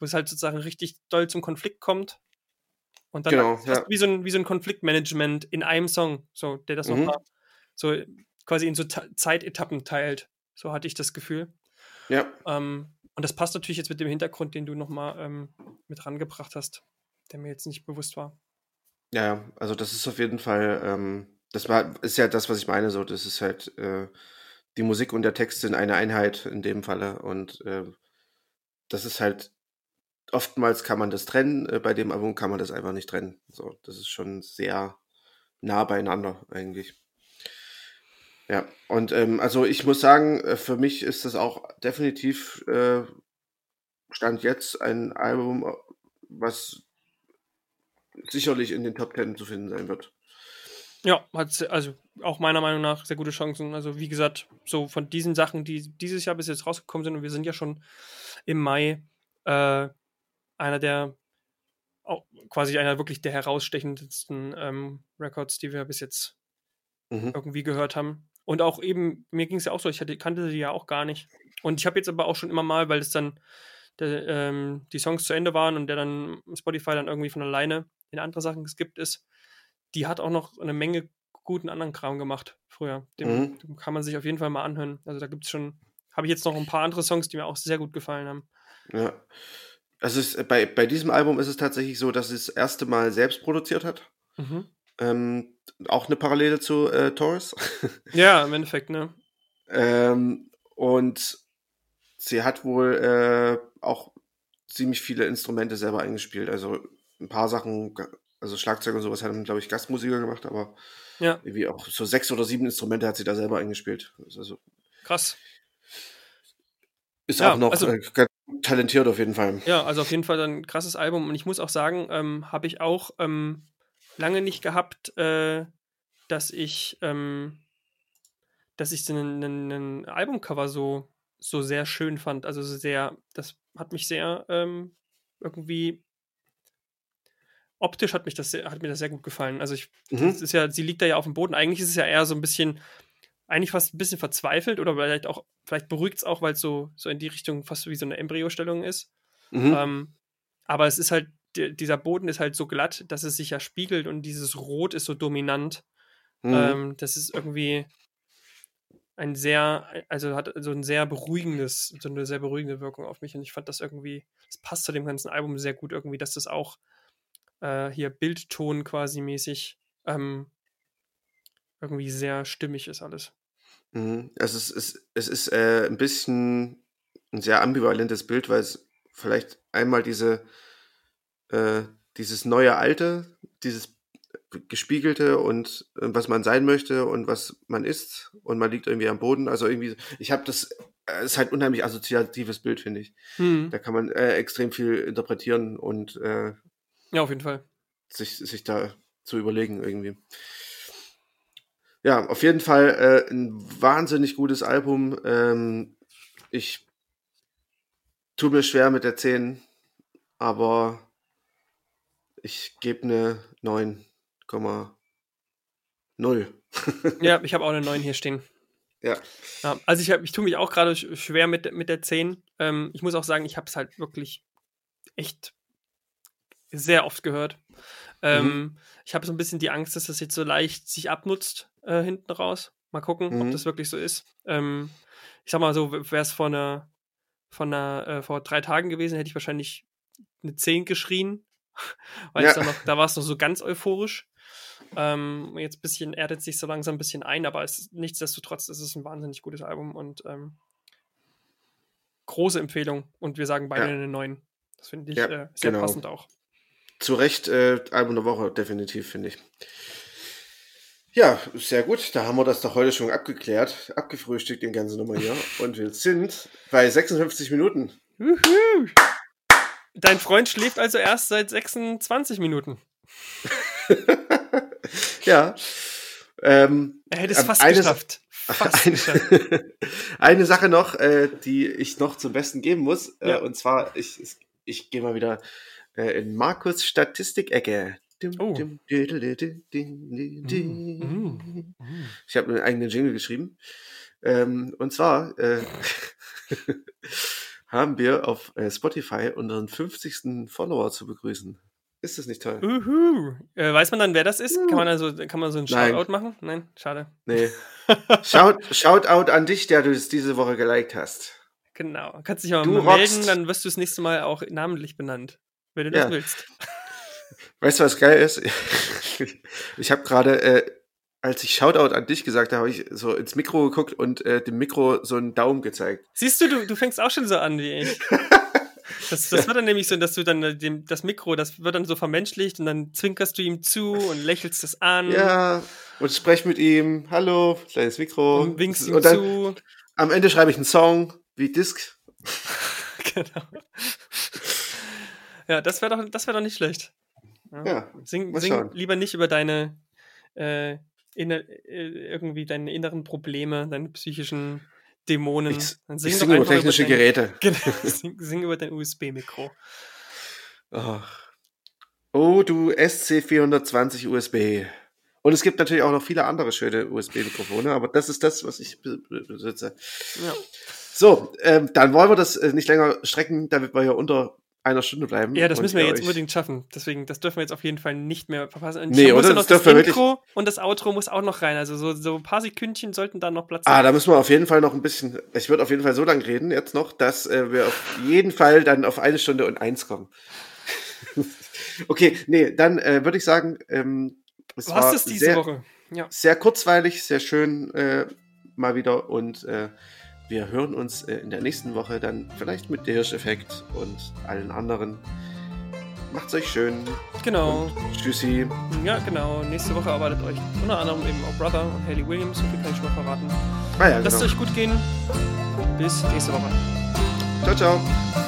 wo es halt sozusagen richtig doll zum Konflikt kommt. Und dann genau, ja. wie, so ein, wie so ein Konfliktmanagement in einem Song, so, der das mhm. nochmal so quasi in so Zeitetappen teilt. So hatte ich das Gefühl. Ja. Ähm, und das passt natürlich jetzt mit dem Hintergrund, den du nochmal ähm, mit rangebracht hast, der mir jetzt nicht bewusst war. Ja, also das ist auf jeden Fall, ähm, das war, ist ja das, was ich meine, so, das ist halt, äh, die Musik und der Text sind eine Einheit in dem Falle und äh, das ist halt oftmals kann man das trennen, äh, bei dem Album kann man das einfach nicht trennen. So, das ist schon sehr nah beieinander eigentlich. Ja, und ähm, also ich muss sagen, äh, für mich ist das auch definitiv äh, Stand jetzt ein Album, was sicherlich in den Top Ten zu finden sein wird. Ja, hat also auch meiner Meinung nach sehr gute Chancen. Also wie gesagt, so von diesen Sachen, die dieses Jahr bis jetzt rausgekommen sind, und wir sind ja schon im Mai, äh, einer der quasi einer wirklich der herausstechendsten ähm, Records, die wir bis jetzt mhm. irgendwie gehört haben. Und auch eben, mir ging es ja auch so, ich hatte, kannte sie ja auch gar nicht. Und ich habe jetzt aber auch schon immer mal, weil es dann der, ähm, die Songs zu Ende waren und der dann Spotify dann irgendwie von alleine in andere Sachen geskippt ist, die hat auch noch eine Menge guten anderen Kram gemacht früher. Den, mhm. kann man sich auf jeden Fall mal anhören. Also da gibt es schon, habe ich jetzt noch ein paar andere Songs, die mir auch sehr gut gefallen haben. Ja. Also es, bei, bei diesem Album ist es tatsächlich so, dass es das erste Mal selbst produziert hat. Mhm. Ähm, auch eine Parallele zu äh, Taurus. Ja, im Endeffekt, ne? ähm, und sie hat wohl äh, auch ziemlich viele Instrumente selber eingespielt. Also ein paar Sachen, also Schlagzeug und sowas haben, glaube ich, Gastmusiker gemacht, aber ja. irgendwie auch so sechs oder sieben Instrumente hat sie da selber eingespielt. Also, Krass. Ist ja, auch noch also, äh, ganz talentiert auf jeden Fall. Ja, also auf jeden Fall ein krasses Album. Und ich muss auch sagen, ähm, habe ich auch ähm, lange nicht gehabt, äh, dass ich, ähm, dass ich ein Albumcover so, so sehr schön fand. Also sehr, das hat mich sehr ähm, irgendwie optisch hat mich das sehr, hat mir das sehr gut gefallen. Also ich, mhm. das ist ja, sie liegt da ja auf dem Boden. Eigentlich ist es ja eher so ein bisschen eigentlich fast ein bisschen verzweifelt oder vielleicht auch, vielleicht beruhigt es auch, weil es so, so in die Richtung fast wie so eine Embryostellung ist. Mhm. Ähm, aber es ist halt, dieser Boden ist halt so glatt, dass es sich ja spiegelt und dieses Rot ist so dominant. Mhm. Ähm, das ist irgendwie ein sehr, also hat so ein sehr beruhigendes, so eine sehr beruhigende Wirkung auf mich und ich fand das irgendwie, das passt zu dem ganzen Album sehr gut irgendwie, dass das auch äh, hier Bildton quasi mäßig ähm, irgendwie sehr stimmig ist alles. Mhm. Es ist, es, es ist äh, ein bisschen ein sehr ambivalentes Bild, weil es vielleicht einmal diese, äh, dieses neue Alte, dieses gespiegelte und äh, was man sein möchte und was man ist und man liegt irgendwie am Boden. Also irgendwie, ich habe das, es äh, ist halt unheimlich assoziatives Bild, finde ich. Hm. Da kann man äh, extrem viel interpretieren und äh, ja, auf jeden Fall. Sich, sich da zu überlegen irgendwie. Ja, auf jeden Fall äh, ein wahnsinnig gutes Album. Ähm, ich tue mir schwer mit der 10, aber ich gebe eine 9,0. ja, ich habe auch eine 9 hier stehen. Ja. ja also ich, ich tue mich auch gerade schwer mit, mit der 10. Ähm, ich muss auch sagen, ich habe es halt wirklich echt sehr oft gehört. Ähm, mhm. Ich habe so ein bisschen die Angst, dass das jetzt so leicht sich abnutzt äh, hinten raus. Mal gucken, mhm. ob das wirklich so ist. Ähm, ich sag mal so, wäre es vor einer, von einer, äh, vor drei Tagen gewesen, hätte ich wahrscheinlich eine 10 geschrien. Weil ja. da, noch, da war es noch so ganz euphorisch. Ähm, jetzt bisschen erdet sich so langsam ein bisschen ein, aber es, nichtsdestotrotz ist es ein wahnsinnig gutes Album und ähm, große Empfehlung. Und wir sagen beide ja. eine 9. Das finde ich ja, äh, sehr genau. passend auch. Zu Recht äh, Album der Woche, definitiv, finde ich. Ja, sehr gut. Da haben wir das doch heute schon abgeklärt, abgefrühstückt, den ganzen Nummer hier. Und wir sind bei 56 Minuten. Juhu. Dein Freund schläft also erst seit 26 Minuten. ja. Ähm, er hätte es fast eine, geschafft. Fast eine, geschafft. eine Sache noch, äh, die ich noch zum Besten geben muss. Äh, ja. Und zwar, ich, ich, ich gehe mal wieder äh, in Markus Statistik-Ecke. Oh. Ich habe einen eigenen Jingle geschrieben. Ähm, und zwar äh, haben wir auf äh, Spotify unseren 50. Follower zu begrüßen. Ist das nicht toll? Uhu. Äh, weiß man dann, wer das ist? Kann man also kann man so einen Shoutout machen? Nein, schade. Nee. Shout, Shoutout an dich, der du es diese Woche geliked hast. Genau. Kannst dich mal, mal melden, dann wirst du das nächste Mal auch namentlich benannt, wenn du ja. das willst. Weißt du, was geil ist? ich habe gerade, äh, als ich Shoutout an dich gesagt habe, habe ich so ins Mikro geguckt und äh, dem Mikro so einen Daumen gezeigt. Siehst du, du, du fängst auch schon so an wie ich. Das, das wird dann nämlich so, dass du dann äh, dem, das Mikro, das wird dann so vermenschlicht und dann zwinkerst du ihm zu und lächelst es an. Ja, und sprech mit ihm. Hallo, kleines Mikro. Und winkst ihm und dann, zu. Am Ende schreibe ich einen Song wie Disc. genau. Ja, das wäre doch, das wäre doch nicht schlecht. Ja. ja sing, sing lieber nicht über deine äh, inner, äh, irgendwie deine inneren Probleme, deine psychischen Dämonen. Ich, Dann sing ich singe über technische über dein, Geräte. Genau, sing, sing über dein USB-Mikro. Oh. oh, du SC420 USB. Und es gibt natürlich auch noch viele andere schöne USB-Mikrofone, aber das ist das, was ich besitze. Ja. So, ähm, dann wollen wir das äh, nicht länger strecken, damit wir hier unter einer Stunde bleiben. Ja, das müssen wir jetzt unbedingt schaffen. Deswegen, das dürfen wir jetzt auf jeden Fall nicht mehr verpassen. Und nee, oder? Ja das, das Intro und das Outro muss auch noch rein. Also so, so ein paar Sekündchen sollten da noch Platz haben. Ah, da müssen wir auf jeden Fall noch ein bisschen, ich würde auf jeden Fall so lange reden jetzt noch, dass äh, wir auf jeden Fall dann auf eine Stunde und eins kommen. okay, nee, dann äh, würde ich sagen, ähm, es Was war ist diese sehr, Woche? Ja. Sehr kurzweilig, sehr schön äh, mal wieder und äh, wir hören uns äh, in der nächsten Woche dann vielleicht mit der Hirscheffekt und allen anderen. Macht's euch schön. Genau. Tschüssi. Ja, genau. Nächste Woche erwartet euch unter anderem eben auch Brother und Haley Williams. So viel kann ich schon mal verraten. Ah ja, Lasst genau. euch gut gehen. Bis nächste Woche. Ciao, ciao.